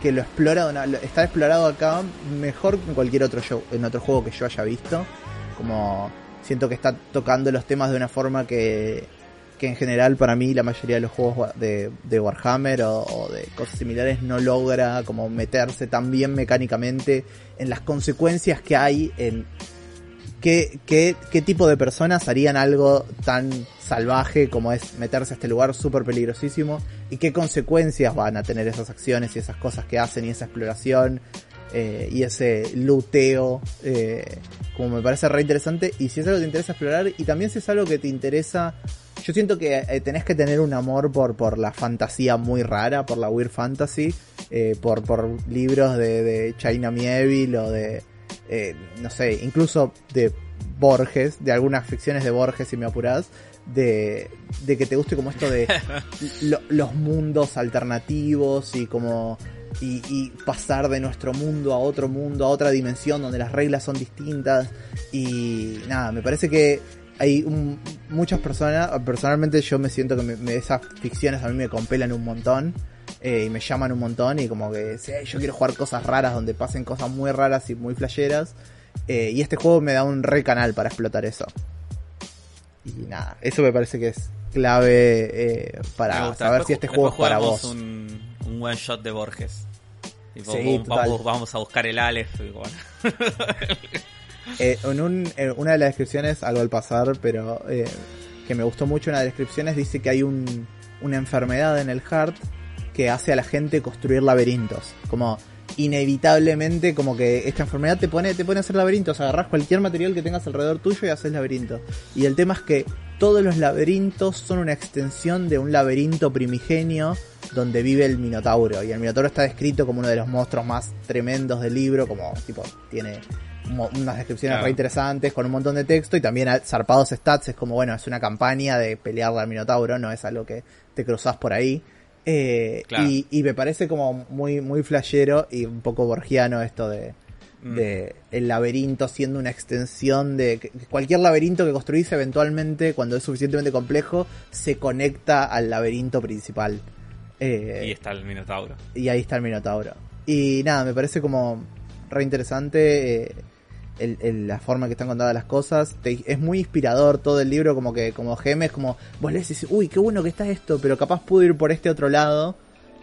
que lo explora está explorado acá mejor que en cualquier otro show, en otro juego que yo haya visto como siento que está tocando los temas de una forma que, que en general para mí la mayoría de los juegos de, de Warhammer o, de cosas similares no logra como meterse tan bien mecánicamente en las consecuencias que hay en qué, qué, qué tipo de personas harían algo tan salvaje como es meterse a este lugar súper peligrosísimo y qué consecuencias van a tener esas acciones y esas cosas que hacen y esa exploración eh, y ese luteo, eh, como me parece re interesante. Y si es algo que te interesa explorar, y también si es algo que te interesa yo siento que eh, tenés que tener un amor por, por la fantasía muy rara, por la weird fantasy, por, por libros de, de China Mieville o de, eh, no sé, incluso de Borges, de algunas ficciones de Borges, si me apurás, de, de que te guste como esto de lo- los mundos alternativos y como y, y pasar de nuestro mundo a otro mundo, a otra dimensión donde las reglas son distintas. Y nada, me parece que hay un- muchas personas, personalmente yo me siento que me- me- esas ficciones a mí me compelan un montón eh, y me llaman un montón y como que sí, yo quiero jugar cosas raras donde pasen cosas muy raras y muy flasheras eh, y este juego me da un re canal para explotar eso. Y nada, eso me parece que es clave eh, para
gusta.
saber
Después
si este
ju-
juego es para vos.
Un, un one shot de Borges. Tipo,
Sí,
vamos, vamos- vamos a buscar el Aleph. y bueno.
Eh, en, un- en una de las descripciones, algo al pasar, pero eh, que me gustó mucho, una de las descripciones dice que hay un, una enfermedad en el heart que hace a la gente construir laberintos. Como inevitablemente, como que esta enfermedad te pone, te pone a hacer laberintos. Agarrás cualquier material que tengas alrededor tuyo y haces laberintos. Y el tema es que todos los laberintos son una extensión de un laberinto primigenio donde vive el Minotauro. Y el Minotauro está descrito como uno de los monstruos más tremendos del libro, como tipo, tiene unas descripciones
Claro.
re interesantes con un montón de texto y también zarpados stats. Es como, bueno, es una campaña de pelearle al Minotauro, no es algo que te cruzas por ahí. Eh,
Claro.
y, y me parece como muy, muy flashero y un poco borgiano esto de,
Mm.
de el laberinto siendo una extensión de cualquier laberinto que construís eventualmente cuando es suficientemente complejo se conecta al laberinto principal Eh,
Y está el Minotauro.
y ahí está el Minotauro y nada me parece como re interesante eh, el- el- la forma que están contadas las cosas Te- es muy inspirador todo el libro como que como GM es como vos lees y dices uy qué bueno que está esto pero capaz pudo ir por este otro lado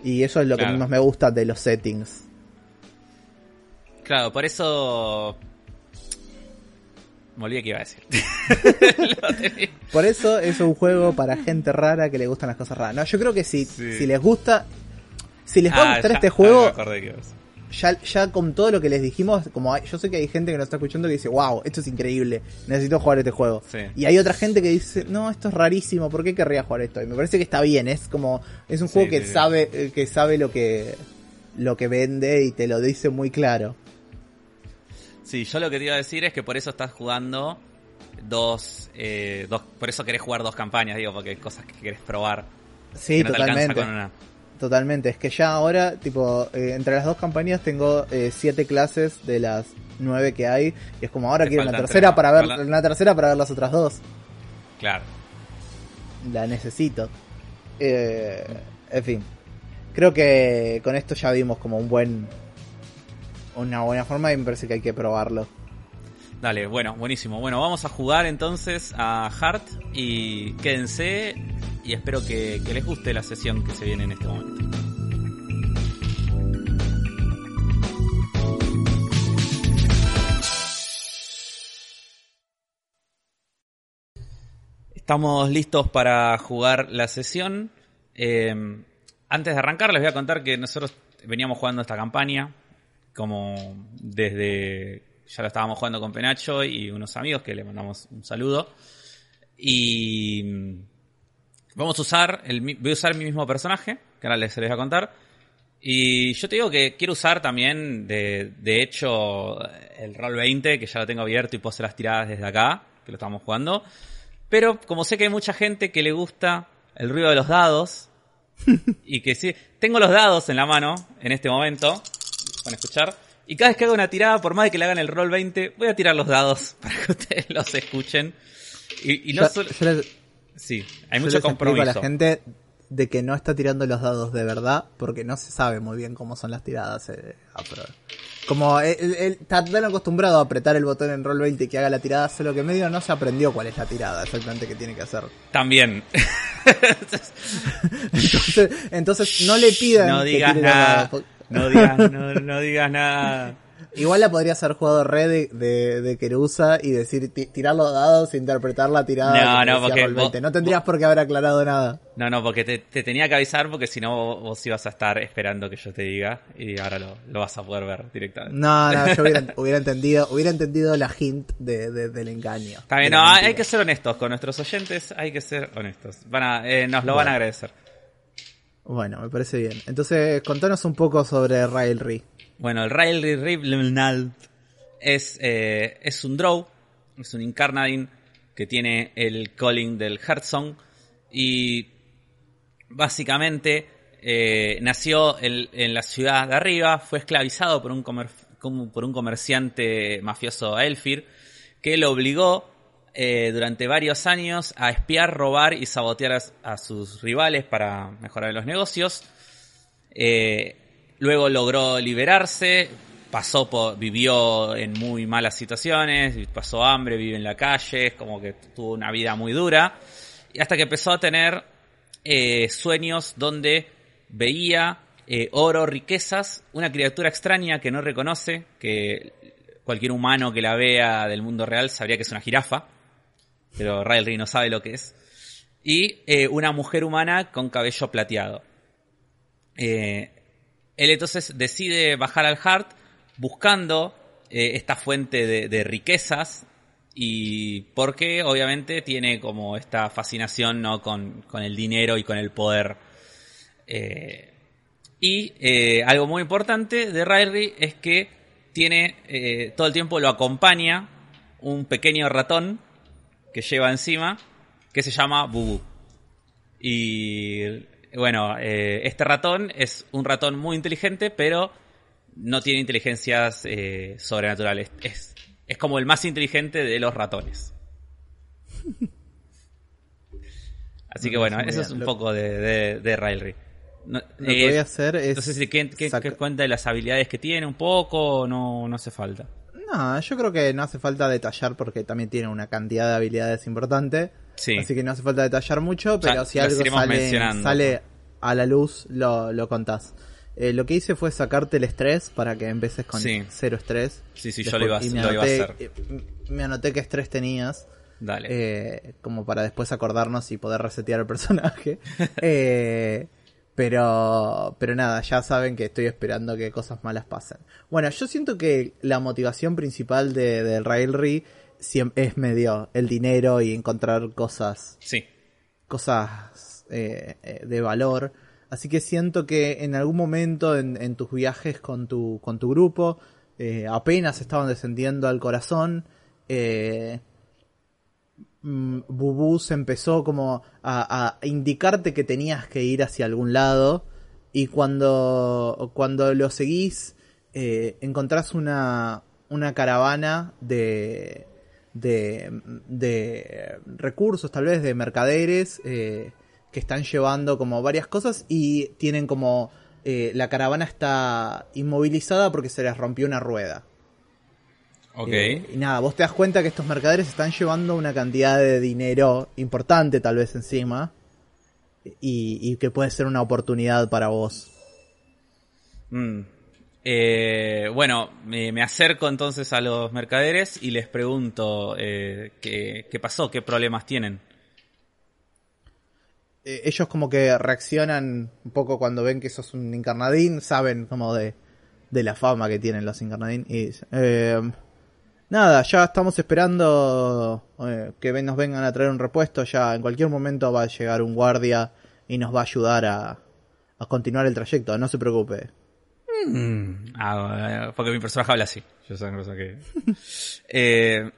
y eso es lo
Claro.
que más me gusta de los settings
Claro, por eso. Me olvidé que iba a decir.
Por eso es un juego para gente rara que le gustan las cosas raras. No, yo creo que si,
Sí.
si les gusta, si les va
Ah,
a gustar
ya-
este
ah,
juego, ya, ya con todo lo que les dijimos, como hay- yo sé que hay gente que nos está escuchando que dice, wow, esto es increíble, necesito jugar este juego.
Sí.
Y hay otra gente que dice, no, esto es rarísimo, ¿por qué querría jugar esto? Y me parece que está bien, es como, es un
Sí,
juego que
sí,
sabe, eh, que sabe lo que, lo que vende y te lo dice muy claro.
Sí, yo lo que te iba a decir es que por eso estás jugando dos, eh, dos por eso querés jugar dos campañas, digo, porque hay cosas que querés probar.
Sí,
que no te alcanza
totalmente.
con una.
Totalmente, es que ya ahora, tipo, eh, entre las dos campañas tengo eh, siete clases de las nueve que hay, y es como ahora
Te
quiero una
faltan
tercera
tres,
para ver, una tercera para ver las otras dos.
Claro.
La necesito. Eh, en fin, creo que con esto ya vimos como un buen, una buena forma y me parece que hay que probarlo.
Dale, bueno, buenísimo. Bueno, vamos a jugar entonces a Heart y quédense y espero que, les guste la sesión que se viene en este momento. Estamos listos para jugar la sesión. Eh, antes de arrancar les voy a contar que nosotros veníamos jugando esta campaña como desde ya lo estábamos jugando con Penacho y unos amigos que le mandamos un saludo y vamos a usar el, voy a usar mi mismo personaje que ahora les, les voy a contar y yo te digo que quiero usar también de, de hecho el rol 20 que ya lo tengo abierto y puedo hacer las tiradas desde acá que lo estamos jugando pero como sé que hay mucha gente que le gusta el ruido de los dados y que sí, tengo los dados en la mano en este momento, van a escuchar, y cada vez que hago una tirada, por más de que le hagan el roll 20, voy a tirar los dados para que ustedes los escuchen. Y, y no solo...
les-
Sí, hay
yo
mucho
les
compromiso.
a la gente de que no está tirando los dados de verdad porque no se sabe muy bien cómo son las tiradas. eh, a como él, él- él está tan acostumbrado a apretar el botón en roll 20 y que haga la tirada, solo que medio no se aprendió cuál es la tirada exactamente que tiene que hacer.
También.
Entonces, entonces no le pidan
no
que
digas
los
nada. No digas, no, no digas nada.
Igual la podrías haber jugado re de, de, de Kerusa y decir, ti- tirar los dados e interpretar la tirada.
No, no, porque
Roll 20.
vos-
no tendrías por qué haber aclarado nada.
No, no, porque te, te tenía que avisar porque si no vos ibas a estar esperando que yo te diga y ahora lo, lo vas a poder ver directamente.
No, no, yo hubiera, hubiera entendido, hubiera entendido la hint de, de- del engaño.
También, no, hay que ser honestos con nuestros oyentes, hay que ser honestos. Van a, eh, nos lo van a agradecer.
Bueno, me parece bien. Entonces, contanos un poco sobre Railry.
Bueno, el Railry Rivenal es, eh, es un draw, es un Incarnadine que tiene el calling del Heartsong y básicamente eh, nació en, la ciudad de arriba, fue esclavizado por un, por un comerciante mafioso Elfir que lo obligó eh, durante varios años a espiar, robar y sabotear a, a sus rivales para mejorar los negocios. Eh, luego logró liberarse, pasó por, vivió en muy malas situaciones, pasó hambre, vive en la calle, es como que tuvo una vida muy dura. Y hasta que empezó a tener eh, sueños donde veía eh, oro, riquezas, una criatura extraña que no reconoce, que cualquier humano que la vea del mundo real sabría que es una jirafa, pero Railry no sabe lo que es. Y eh, una mujer humana con cabello plateado. Él entonces decide bajar al Heart buscando eh, esta fuente de, riquezas y porque obviamente tiene como esta fascinación ¿no? con, con el dinero y con el poder. Eh, y eh, algo muy importante de Riley es que tiene todo el tiempo lo acompaña un pequeño ratón que lleva encima que se llama Bubu. Y bueno, eh, este ratón es un ratón muy inteligente, pero no tiene inteligencias eh, sobrenaturales. Es, es como el más inteligente de los ratones. Así que bueno, eso es un
Lo-
poco de, de, de Railry. No,
Lo que
eh,
voy a hacer es.
no sé si
saca-
que cuenta de las habilidades que tiene un poco, no, no hace falta.
No, yo creo que no hace falta detallar porque también tiene una cantidad de habilidades importante.
Sí.
Así que no hace falta detallar mucho, pero
Ya,
si algo sale, sale a la luz, lo, lo contás. Eh, lo que hice fue sacarte el estrés para que empeces con
Sí.
cero estrés.
Sí, sí, yo lo iba a-
y me
lo iba a hacer.
eh, Me anoté qué estrés tenías.
Dale.
eh, como para después acordarnos y poder resetear el personaje. Eh, pero, pero nada, ya saben que estoy esperando que cosas malas pasen. Bueno, yo siento que la motivación principal de, del Railry es medio el dinero y encontrar cosas,
sí.
cosas eh, eh, de valor. Así que siento que en algún momento en, en tus viajes con tu, con tu grupo, eh, apenas estaban descendiendo al corazón, eh, mm, Bubú se empezó como a, a indicarte que tenías que ir hacia algún lado y cuando, cuando lo seguís eh, encontrás una, una caravana de, de, de recursos, tal vez de mercaderes eh, que están llevando como varias cosas y tienen como eh, la caravana está inmovilizada porque se les rompió una rueda.
Ok.
Eh, y nada, vos te das cuenta que estos mercaderes están llevando una cantidad de dinero importante tal vez encima. Y, y que puede ser una oportunidad para vos.
Mm. Eh, bueno, me, acerco entonces a los mercaderes y les pregunto eh, qué, pasó, qué problemas tienen.
Eh, ellos como que reaccionan un poco cuando ven que sos un incarnadín, saben como de, la fama que tienen los incarnadín. Y eh, nada, ya estamos esperando eh, que nos vengan a traer un repuesto. Ya en cualquier momento va a llegar un guardia y nos va a ayudar a continuar el trayecto, no se preocupe.
Ah, eh, porque mi personaje habla así. Yo sé una que. Eh,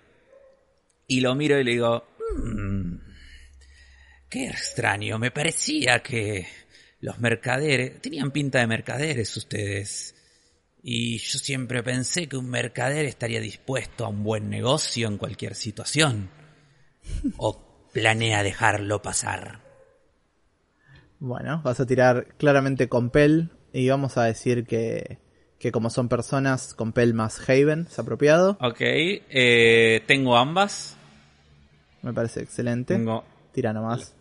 y lo miro y le digo. "Mm, qué extraño. Me parecía que los mercaderes. Tenían pinta de mercaderes ustedes. Y yo siempre pensé que un mercader estaría dispuesto a un buen negocio en cualquier situación. ¿O planea dejarlo pasar?
Bueno, vas a tirar claramente Compel y vamos a decir que, que como son personas, Compel más Haven es apropiado.
Ok, eh, tengo ambas.
Me parece excelente.
Tengo
Tira nomás.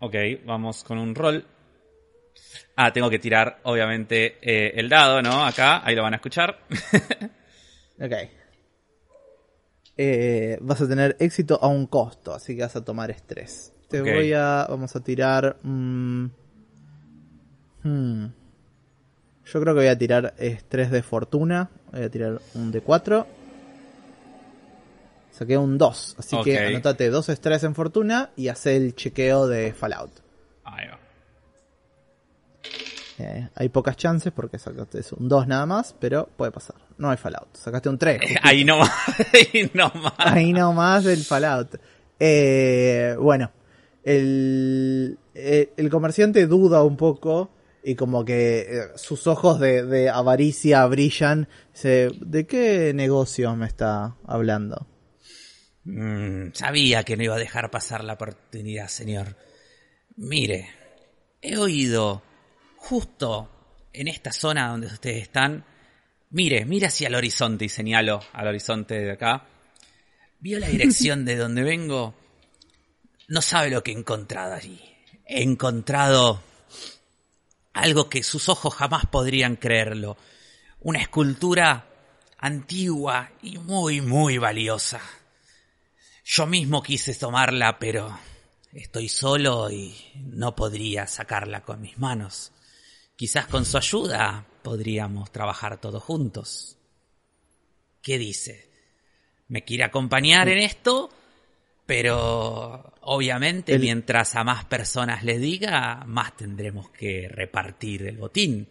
Ok, vamos con un rol. Ah, tengo que tirar, obviamente, eh, el dado, ¿no? Acá, ahí lo van a escuchar.
Ok. Eh, vas a tener éxito a un costo, así que vas a tomar estrés. Te voy a. Vamos a tirar. mm, hmm. Yo creo que voy a tirar estrés de fortuna. Voy a tirar un D4. Saqué un 2. Así que
Ok.
anotate dos estrés en fortuna y hace el chequeo de Fallout.
Ahí va.
Eh, hay pocas chances porque sacaste un 2 nada más, pero puede pasar. No hay Fallout. Sacaste un 3.
Ahí no más. Ahí no más.
Ahí el Fallout. Eh, bueno, el, eh, el comerciante duda un poco y como que eh, sus ojos de, de avaricia brillan. Dice, ¿de qué negocio me está hablando?
Mm, sabía que no iba a dejar pasar la oportunidad, señor. Mire, he oído justo en esta zona donde ustedes están. Mire, mire hacia el horizonte y señalo al horizonte de acá. ¿Vio la dirección de donde vengo? No sabe lo que he encontrado allí. He encontrado algo que sus ojos jamás podrían creerlo. Una escultura antigua y muy, muy valiosa. Yo mismo quise tomarla, pero estoy solo y no podría sacarla con mis manos. Quizás con su ayuda podríamos trabajar todos juntos. ¿Qué dice? ¿Me quiere acompañar en esto? Pero obviamente
El-
mientras a más personas les diga, más tendremos que repartir el botín.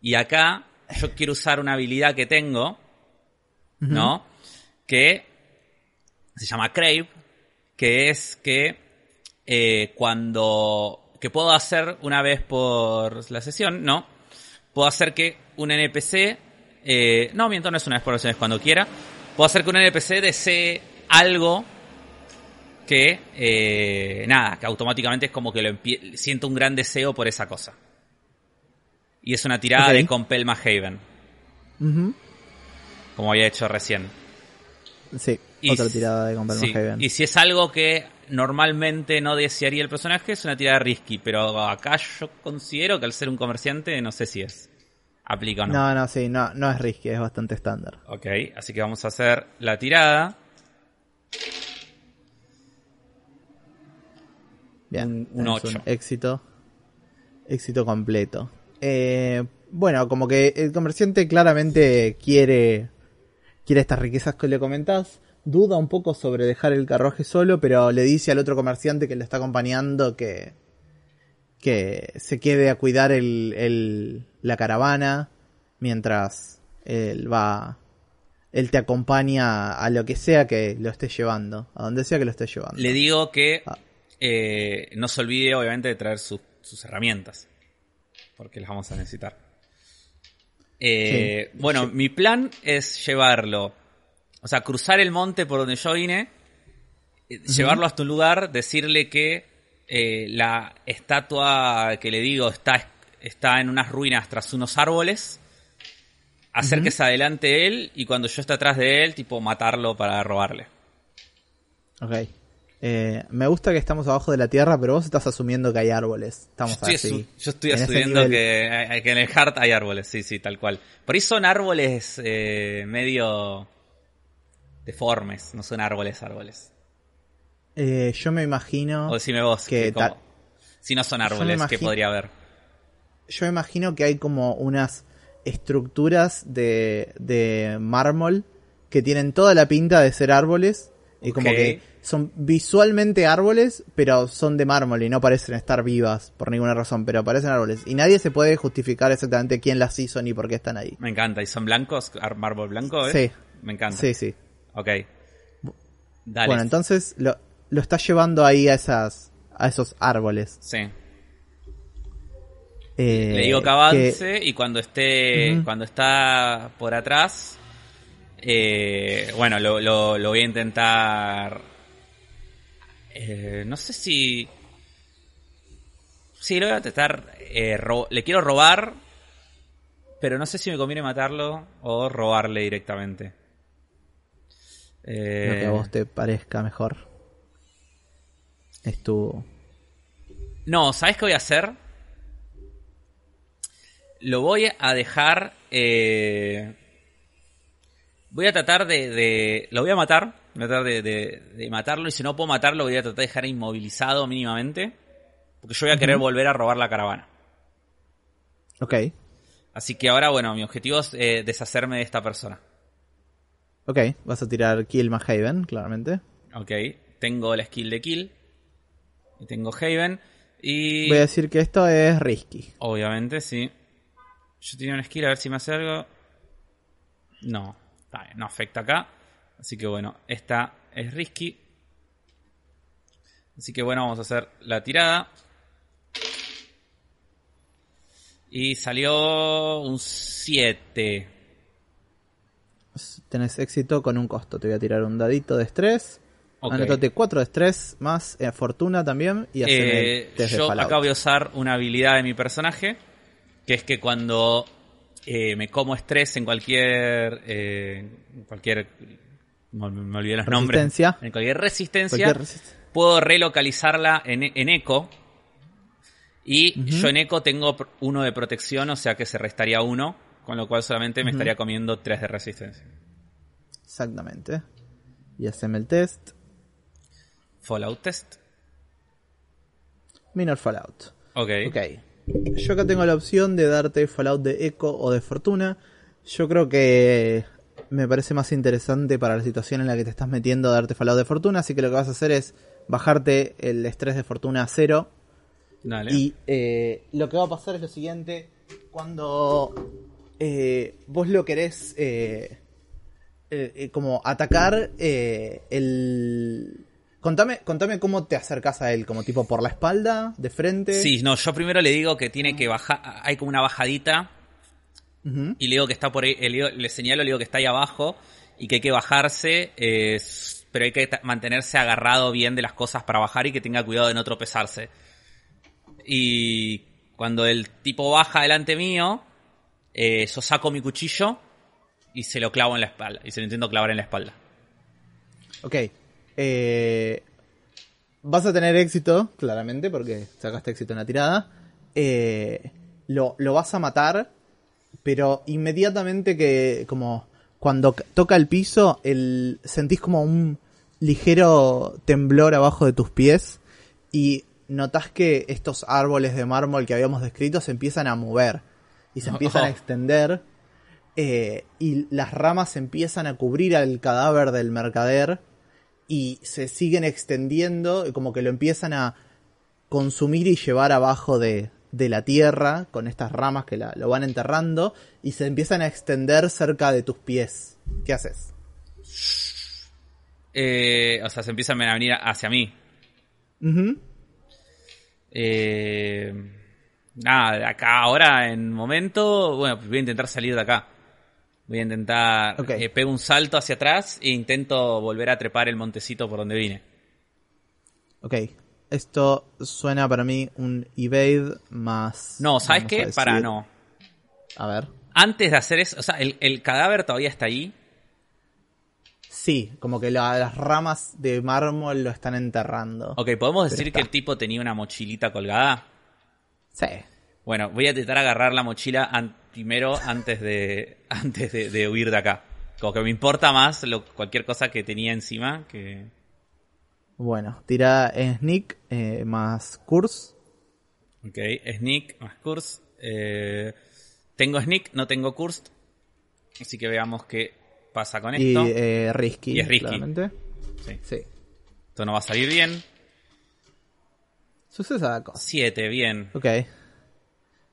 Y acá yo quiero usar una habilidad que tengo, ¿no? Que se llama Crave, que es que eh, cuando que puedo hacer una vez por la sesión, ¿no? Puedo hacer que un NPC, eh, no, miento, no es una vez por la sesión, es cuando quiera. Puedo hacer que un NPC desee algo que, eh, nada, que automáticamente es como que lo siento un gran deseo por esa cosa. Y es una tirada de Compel Haven, como había hecho recién.
Sí,
Y
otra tirada de comprar
sí, Y si es algo que normalmente no desearía el personaje, es una tirada risky. Pero acá yo considero que al ser un comerciante, no sé si es. Aplica o no.
No, no, sí, no, no es risky, es bastante estándar.
Ok, así que vamos a hacer la tirada.
Bien,
Un- un ocho.
éxito. Éxito completo. Eh, bueno, como que el comerciante claramente quiere, quiere estas riquezas que le comentás. Duda un poco sobre dejar el carruaje solo, pero le dice al otro comerciante que lo está acompañando que, que se quede a cuidar el, el- la caravana mientras él va, él te acompaña a lo que sea que lo esté llevando, a donde sea que lo esté llevando.
Le digo que
Ah.
Eh, no se olvide, obviamente, de traer sus, sus herramientas. Porque las vamos a necesitar. Eh,
Sí.
Bueno, mi plan es llevarlo. O sea, cruzar el monte por donde yo vine. eh, Llevarlo hasta un lugar, decirle que eh, la estatua que le digo está, está en unas ruinas tras unos árboles. Hacer que se adelante él y cuando yo esté atrás de él, tipo matarlo para robarle.
Ok. Eh, me gusta que estamos abajo de la tierra, pero vos estás asumiendo que hay árboles. Estamos
Yo estoy,
así.
yo estoy asumiendo que, hay- que en el Heart hay árboles, sí, sí, tal cual. Por ahí son árboles eh, medio deformes, no son árboles, árboles.
Eh, yo me imagino.
O decime vos,
que
que como- si no son árboles, ¿qué
imagino-
podría haber?
Yo me imagino que hay como unas estructuras de, de mármol que tienen toda la pinta de ser árboles. Y como
Ok.
que son visualmente árboles, pero son de mármol y no parecen estar vivas por ninguna razón, pero parecen árboles. Y nadie se puede justificar exactamente quién las hizo ni por qué están ahí.
Me encanta, ¿y son blancos? ¿Ar- ¿Mármol blanco? eh?
Sí.
Me encanta.
Sí, sí.
Ok. Dale.
Bueno, entonces lo, lo está llevando ahí a esas a esos árboles.
Sí.
Eh,
Le digo que avance y cuando esté, cuando está por atrás, eh, bueno, lo, lo- lo voy a intentar. eh, no sé si. Sí, lo voy a intentar. eh, ro- le quiero robar, pero no sé si me conviene matarlo o robarle directamente. Eh,
Lo que a vos te parezca mejor. Es tu.
No, ¿sabes qué voy a hacer? Lo voy a dejar. eh, Voy a tratar de, de- Lo voy a matar. Voy a tratar de, de- de matarlo. Y si no puedo matarlo, voy a tratar de dejar inmovilizado mínimamente. Porque yo voy a querer volver a robar la caravana.
Ok.
Así que ahora, bueno, mi objetivo es eh, deshacerme de esta persona.
Ok, vas a tirar Kill más Haven, claramente.
Ok. Tengo la skill de kill. Y tengo Haven. Y.
Voy a decir que esto es risky.
Obviamente, sí. Yo tenía una skill a ver si me hace algo. No, no afecta acá. Así que bueno, esta es risky. Así que bueno, vamos a hacer la tirada. Y salió un 7.
Tenés éxito con un costo. Te voy a tirar un dadito de estrés.
Ok.
Anótate 4 de estrés más eh, fortuna también. Y
Eh, yo acá voy a usar una habilidad de mi personaje, que es que cuando eh, me como estrés en cualquier, eh, en cualquier, me, me olvidé los nombres,
Resistencia.
en cualquier resistencia,
Cualquier
puedo relocalizarla en, en eco. Y yo en eco tengo uno de protección, o sea que se restaría uno, con lo cual solamente me estaría comiendo tres de resistencia.
Exactamente. Y haceme el test.
Fallout test.
Minor Fallout.
Ok.
Ok. Yo acá tengo la opción de darte Fallout de Eco o de Fortuna. Yo creo que me parece más interesante para la situación en la que te estás metiendo darte Fallout de Fortuna. Así que lo que vas a hacer es bajarte el estrés de Fortuna a cero.
Dale.
Y eh, lo que va a pasar es lo siguiente. Cuando eh, vos lo querés eh, como atacar el... Contame, contame cómo te acercas a él, como tipo por la espalda, de frente.
Sí, no, yo primero le digo que tiene que bajar, hay como una bajadita
Ujú.
y le digo que está por ahí, le, digo- le señalo, le digo que está ahí abajo y que hay que bajarse, eh, pero hay que mantenerse agarrado bien de las cosas para bajar y que tenga cuidado de no tropezarse. Y cuando el tipo baja delante mío, eh, yo saco mi cuchillo y se lo clavo en la espalda, y se lo intento clavar en la espalda.
Ok. Eh, vas a tener éxito, claramente, porque sacaste éxito en la tirada. Eh, lo, lo vas a matar, pero inmediatamente que, como, cuando toca el piso, el, sentís como un ligero temblor abajo de tus pies y notás que estos árboles de mármol que habíamos descrito se empiezan a mover y se empiezan a extender eh, y las ramas empiezan a cubrir al cadáver del mercader y se siguen extendiendo, como que lo empiezan a consumir y llevar abajo de, de la tierra con estas ramas que la- lo van enterrando y se empiezan a extender cerca de tus pies. ¿Qué haces?
Eh, o sea, se empiezan a venir hacia mí.
Ujú.
Eh, nada, de acá ahora en momento, bueno, voy a intentar salir de acá. Voy a intentar,
Ok.
eh, pego un salto hacia atrás e intento volver a trepar el montecito por donde vine.
Ok. Esto suena para mí un evade más...
No, ¿sabes qué?
decir-
Para no.
A ver.
Antes de hacer eso, o sea, el, el cadáver todavía está ahí.
Sí, como que la- las ramas de mármol lo están enterrando.
Ok, ¿podemos decir que el tipo tenía una mochilita colgada?
Sí.
Bueno, voy a intentar agarrar la mochila an- primero antes de antes de, de huir de acá. Como que me importa más lo- cualquier cosa que tenía encima que...
Bueno, tira sneak eh, más curse.
Ok, sneak más curse. Eh, tengo sneak, no tengo curse. Así que veamos qué pasa con
Y
esto.
eh, risky,
Y es risky.
claramente.
Sí.
Sí.
Esto no va a salir bien.
Sucede esa cosa.
7, bien.
Ok.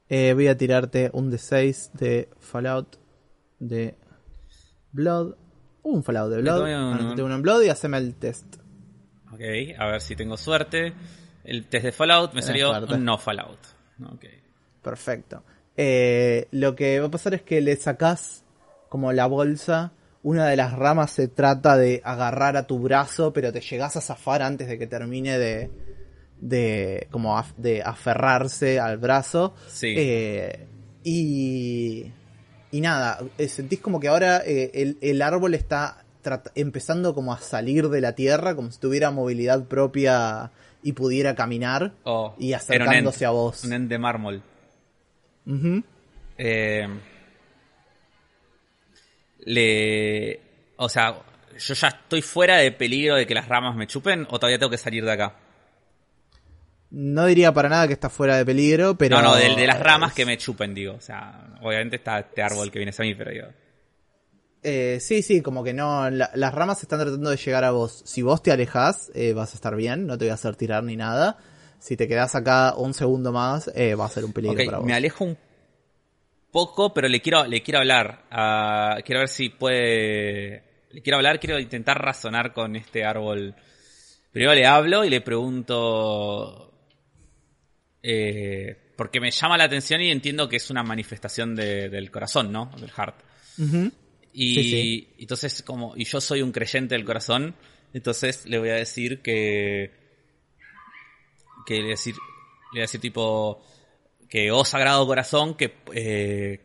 Eh, voy a tirarte un D6 de Fallout de Blood. Un Fallout de Blood.
un-
Anotate uno en Blood y haceme el test.
Ok, a ver si tengo suerte. El test de Fallout me
Tenés
salió
suerte.
un no Fallout.
Perfecto. Eh, lo que va a pasar es que le sacás como la bolsa. Una de las ramas se trata de agarrar a tu brazo, pero te llegás a zafar antes de que termine de. De. como af- de aferrarse al brazo.
Sí.
Eh, y. y nada, eh, sentís como que ahora eh, el, el árbol está empezando como a salir de la tierra, como si tuviera movilidad propia y pudiera caminar.
Oh,
Y
ent-
acercándose a vos.
Un ent de mármol. Eh, le, O sea, ¿yo ya estoy fuera de peligro de que las ramas me chupen o todavía tengo que salir de acá?
No diría para nada que está fuera de peligro, pero...
No, no, de, de las ramas que me chupen, digo. O sea, obviamente está este árbol que viene hacia mí, pero digo...
Eh, sí, sí, como que no, la- las ramas están tratando de llegar a vos. Si vos te alejás, eh, vas a estar bien, no te voy a hacer tirar ni nada. Si te quedás acá un segundo más, eh, va a ser un peligro para vos.
me alejo un poco, pero le quiero, le quiero hablar. Quiero ver si puede. Le quiero hablar, quiero intentar razonar con este árbol. Primero le hablo y le pregunto. Eh, porque me llama la atención y entiendo que es una manifestación de- del corazón, ¿no? Del heart. Y
Sí, sí.
entonces como y yo soy un creyente del corazón, entonces le voy a decir que que le voy a decir le voy a decir tipo que oh sagrado corazón que eh,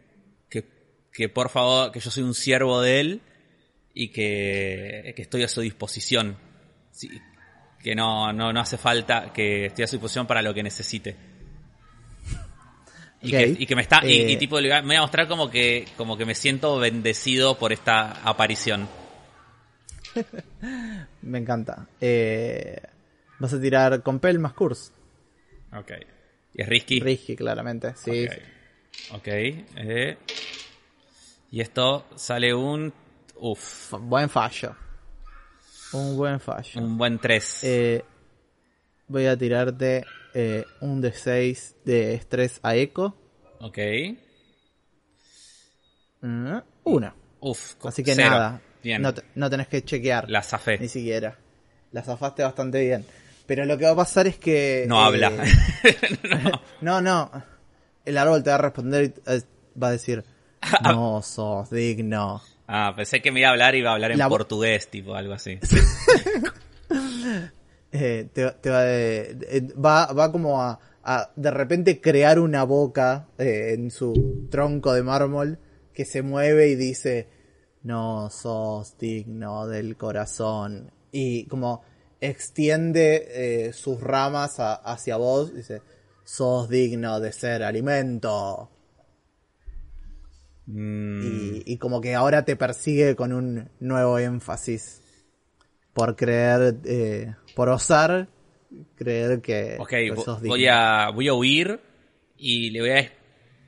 que que por favor que yo soy un siervo de él y que, que estoy a su disposición. Sí, que no, no, no hace falta, que estoy a su disposición para lo que necesite. Y, que, y que me está, y-
Eh,
y, tipo le voy a- me voy a mostrar como que, como que me siento bendecido por esta aparición.
Me encanta. Eh, vas a tirar Compel más Curse.
Ok. Y es risky.
Risky, claramente. Sí.
Ok. Ok, eh. Y esto sale un. Uf.
Buen fallo. Un buen fallo.
Un buen 3.
Eh, voy a tirarte eh, un de 6 de estrés a eco.
ok.
Mm, Uno.
Uf.
Así que
cero.
nada.
Bien.
No, te- no tenés que chequear.
La zafé.
Ni siquiera. La zafaste bastante bien. Pero lo que va a pasar es que.
No
eh,
habla.
no, no. El árbol te va a responder y eh, va a decir: No sos digno.
Ah, pensé que me iba a hablar y iba a hablar en
La
portugués, tipo algo así.
Eh, te, te va, de- de- va, va como a, a de repente crear una boca eh, en su tronco de mármol que se mueve y dice no sos digno del corazón y como extiende eh, sus ramas a- hacia vos dice sos digno de ser alimento
Mm,
y, y como que ahora te persigue con un nuevo énfasis por creer, eh, por osar creer que,
ok,
sos
voy a, voy a huir y le voy a.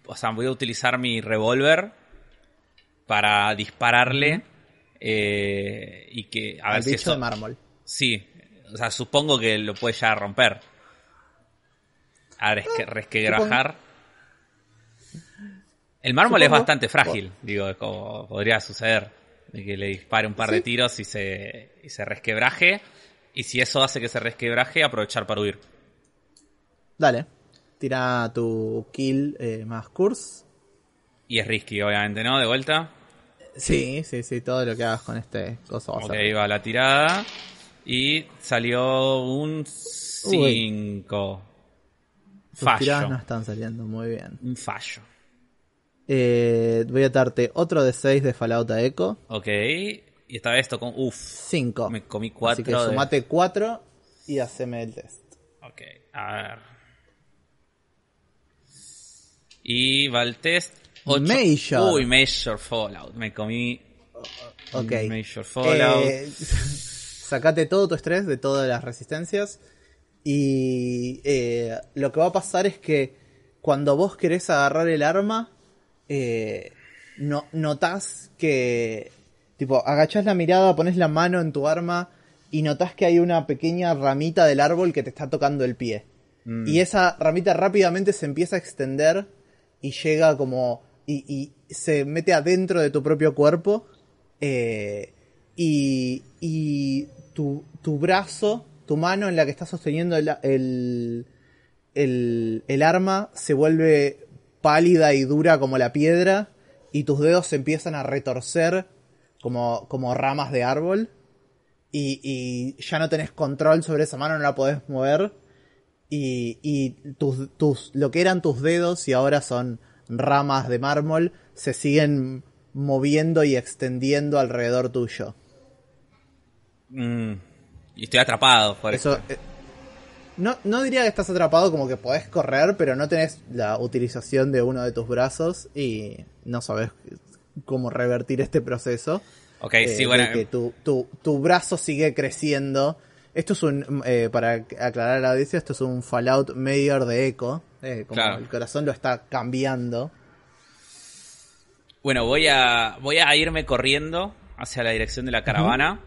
O sea, voy a utilizar mi revólver para dispararle. eh, y que. A ver
al
si
bicho
esto.
de mármol.
Sí, o sea, supongo que lo puede ya romper. A ver, resque- resquebrajar. El mármol es bastante frágil, digo, es como podría suceder. De que le dispare un par de tiros y se, y se resquebraje. Y si eso hace que se resquebraje, aprovechar para huir.
Dale, tira tu kill eh, más curse.
Y es risky, obviamente, ¿no? De vuelta.
Sí, sí, sí, todo lo que hagas con este va a
Ok,
ser.
va la tirada. Y salió un 5.
Tus tiradas
Fallo.
no están saliendo muy bien.
Un fallo.
Eh, voy a darte otro de 6 de Fallout a Echo.
Ok. Y esta vez tocó. Uf.
5.
Me comí
Así
cuatro.
que
de-
sumate 4 y haceme el test.
Ok, a ver. Y va el test.
Major.
Uy, Major Fallout. Me comí.
Ok.
Major Fallout.
Eh, sacate todo tu estrés de todas las resistencias. Y eh, lo que va a pasar es que cuando vos querés agarrar el arma, eh, no, notás que. Tipo, agachás la mirada, pones la mano en tu arma y notás que hay una pequeña ramita del árbol que te está tocando el pie.
Mm.
Y esa ramita rápidamente se empieza a extender y llega como. y, y se mete adentro de tu propio cuerpo. eh, y. y tu, tu brazo, tu mano en la que estás sosteniendo el, el, el, el arma se vuelve pálida y dura como la piedra. Y tus dedos se empiezan a retorcer como, como ramas de árbol. Y, y ya no tenés control sobre esa mano, no la podés mover y, y tus, tus, lo que eran tus dedos y ahora son ramas de mármol se siguen moviendo y extendiendo alrededor tuyo.
Mm, y estoy atrapado por eso.
No, no diría que estás atrapado como que podés correr, pero no tenés la utilización de uno de tus brazos y no sabes cómo revertir este proceso.
Ok,
eh,
sí, bueno.
que tu, tu, tu brazo sigue creciendo. Esto es un, eh, para aclarar a la audiencia, esto es un Fallout Mayor de Echo. eh, como
Claro.
el corazón lo está cambiando.
Bueno, voy a, voy a irme corriendo hacia la dirección de la caravana.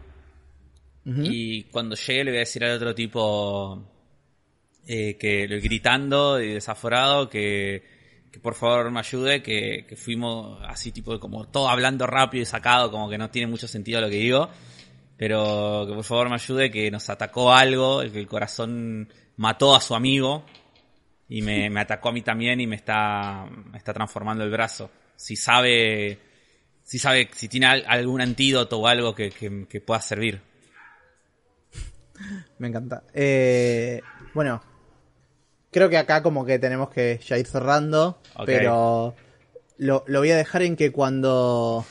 Y cuando llegue le voy a decir al otro tipo eh, que gritando y desaforado que, que por favor me ayude, que, que fuimos así tipo como todo hablando rápido y sacado, como que no tiene mucho sentido lo que digo. Pero que por favor me ayude, que nos atacó algo, que el corazón mató a su amigo y me, me atacó a mí también y me está, me está transformando el brazo. Si sabe, si sabe, si tiene al- algún antídoto o algo que, que, que pueda servir.
Me encanta. Eh, bueno, creo que acá como que tenemos que ya ir cerrando, pero lo, lo voy a dejar en que cuando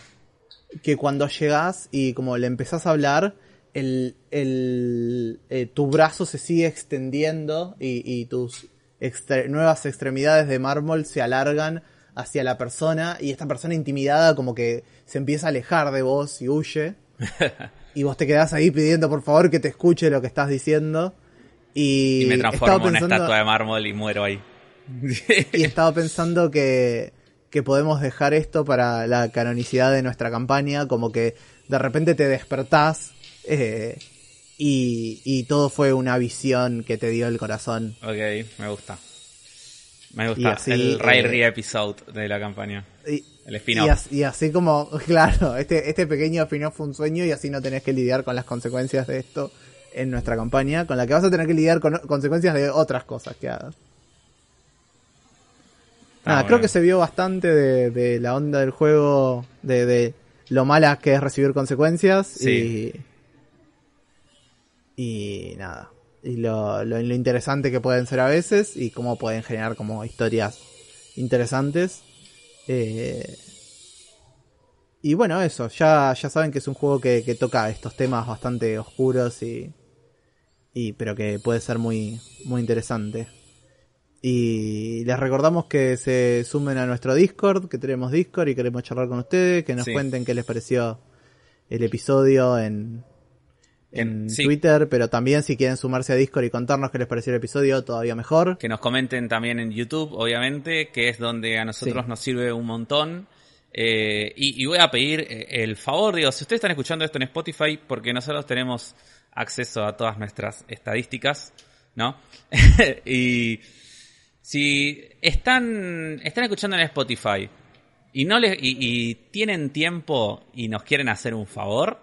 que cuando llegas y como le empezás a hablar, el, el, eh, tu brazo se sigue extendiendo y, y tus extre- nuevas extremidades de mármol se alargan hacia la persona y esta persona intimidada como que se empieza a alejar de vos y huye. y vos te quedás ahí pidiendo por favor que te escuche lo que estás diciendo. Y,
Y me transformo en una estatua de mármol y muero ahí.
y estaba pensando que, que podemos dejar esto para la canonicidad de nuestra campaña, como que de repente te despertás eh, y, y todo fue una visión que te dio el corazón.
ok, me gusta. Me
Y
gusta.
así,
el Rare
eh,
episode de la campaña.
Y,
El
y,
spin-off.
as- y así como, claro, este, este pequeño spin-off fue un sueño y así no tenés que lidiar con las consecuencias de esto en nuestra campaña, con la que vas a tener que lidiar con consecuencias de otras cosas que hagas. Nada,
Ah,
creo
bueno.
que se vio bastante de, de la onda del juego, de, de lo mala que es recibir consecuencias
Sí.
y, y nada, y lo, lo, lo interesante que pueden ser a veces y cómo pueden generar como historias interesantes. Eh, y bueno, eso, ya, ya saben que es un juego que, que toca estos temas bastante oscuros y, y pero que puede ser muy, muy interesante. Y les recordamos que se sumen a nuestro Discord, que tenemos Discord y queremos charlar con ustedes, que nos
Sí.
cuenten qué les pareció el episodio en, en
Sí.
Twitter, pero también si quieren sumarse a Discord y contarnos qué les pareció el episodio, todavía mejor.
Que nos comenten también en YouTube, obviamente, que es donde a nosotros
Sí.
nos sirve un montón. Eh, y, y voy a pedir eh, el favor, digo, si ustedes están escuchando esto en Spotify, porque nosotros tenemos acceso a todas nuestras estadísticas, ¿no? y si están, están escuchando en Spotify y no les, y, tienen tiempo y nos quieren hacer un favor,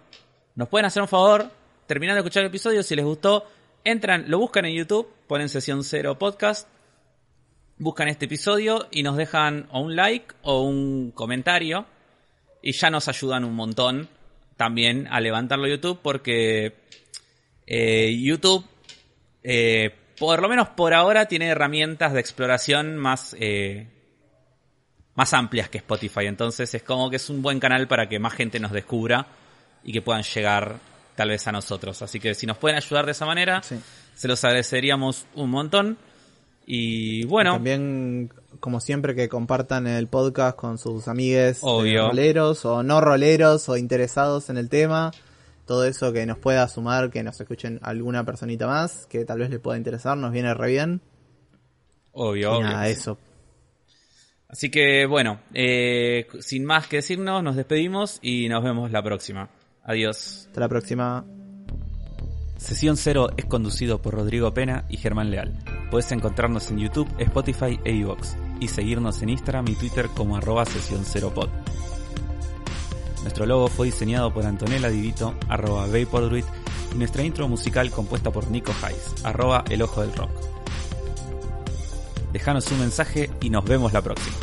nos pueden hacer un favor, terminando de escuchar el episodio, si les gustó, entran, lo buscan en YouTube, ponen sesión cero podcast, buscan este episodio y nos dejan o un like o un comentario y ya nos ayudan un montón también a levantarlo YouTube porque eh, YouTube eh, por lo menos por ahora tiene herramientas de exploración más eh, más amplias que Spotify entonces es como que es un buen canal para que más gente nos descubra y que puedan llegar tal vez a nosotros así que si nos pueden ayudar de esa manera
Sí.
se los agradeceríamos un montón y bueno
También, como siempre, que compartan el podcast con sus amigues
Obvio.
roleros o no roleros o interesados en el tema. Todo eso que nos pueda sumar, que nos escuchen alguna personita más, que tal vez le pueda interesar, nos viene re bien.
obvio,
Y
obvio.
nada, eso.
Así que bueno, eh, sin más que decirnos, nos despedimos y nos vemos la próxima. Adiós.
Hasta la próxima.
Sesión Cero es conducido por Rodrigo Pena y Germán Leal. Puedes encontrarnos en YouTube, Spotify e iVoox y seguirnos en Instagram y Twitter como arroba Sesión Cero Pod. Nuestro logo fue diseñado por Antonella Divito, arroba Vapordruid, y nuestra intro musical compuesta por Nico Hayes, arroba El Ojo del Rock. Dejanos un mensaje y nos vemos la próxima.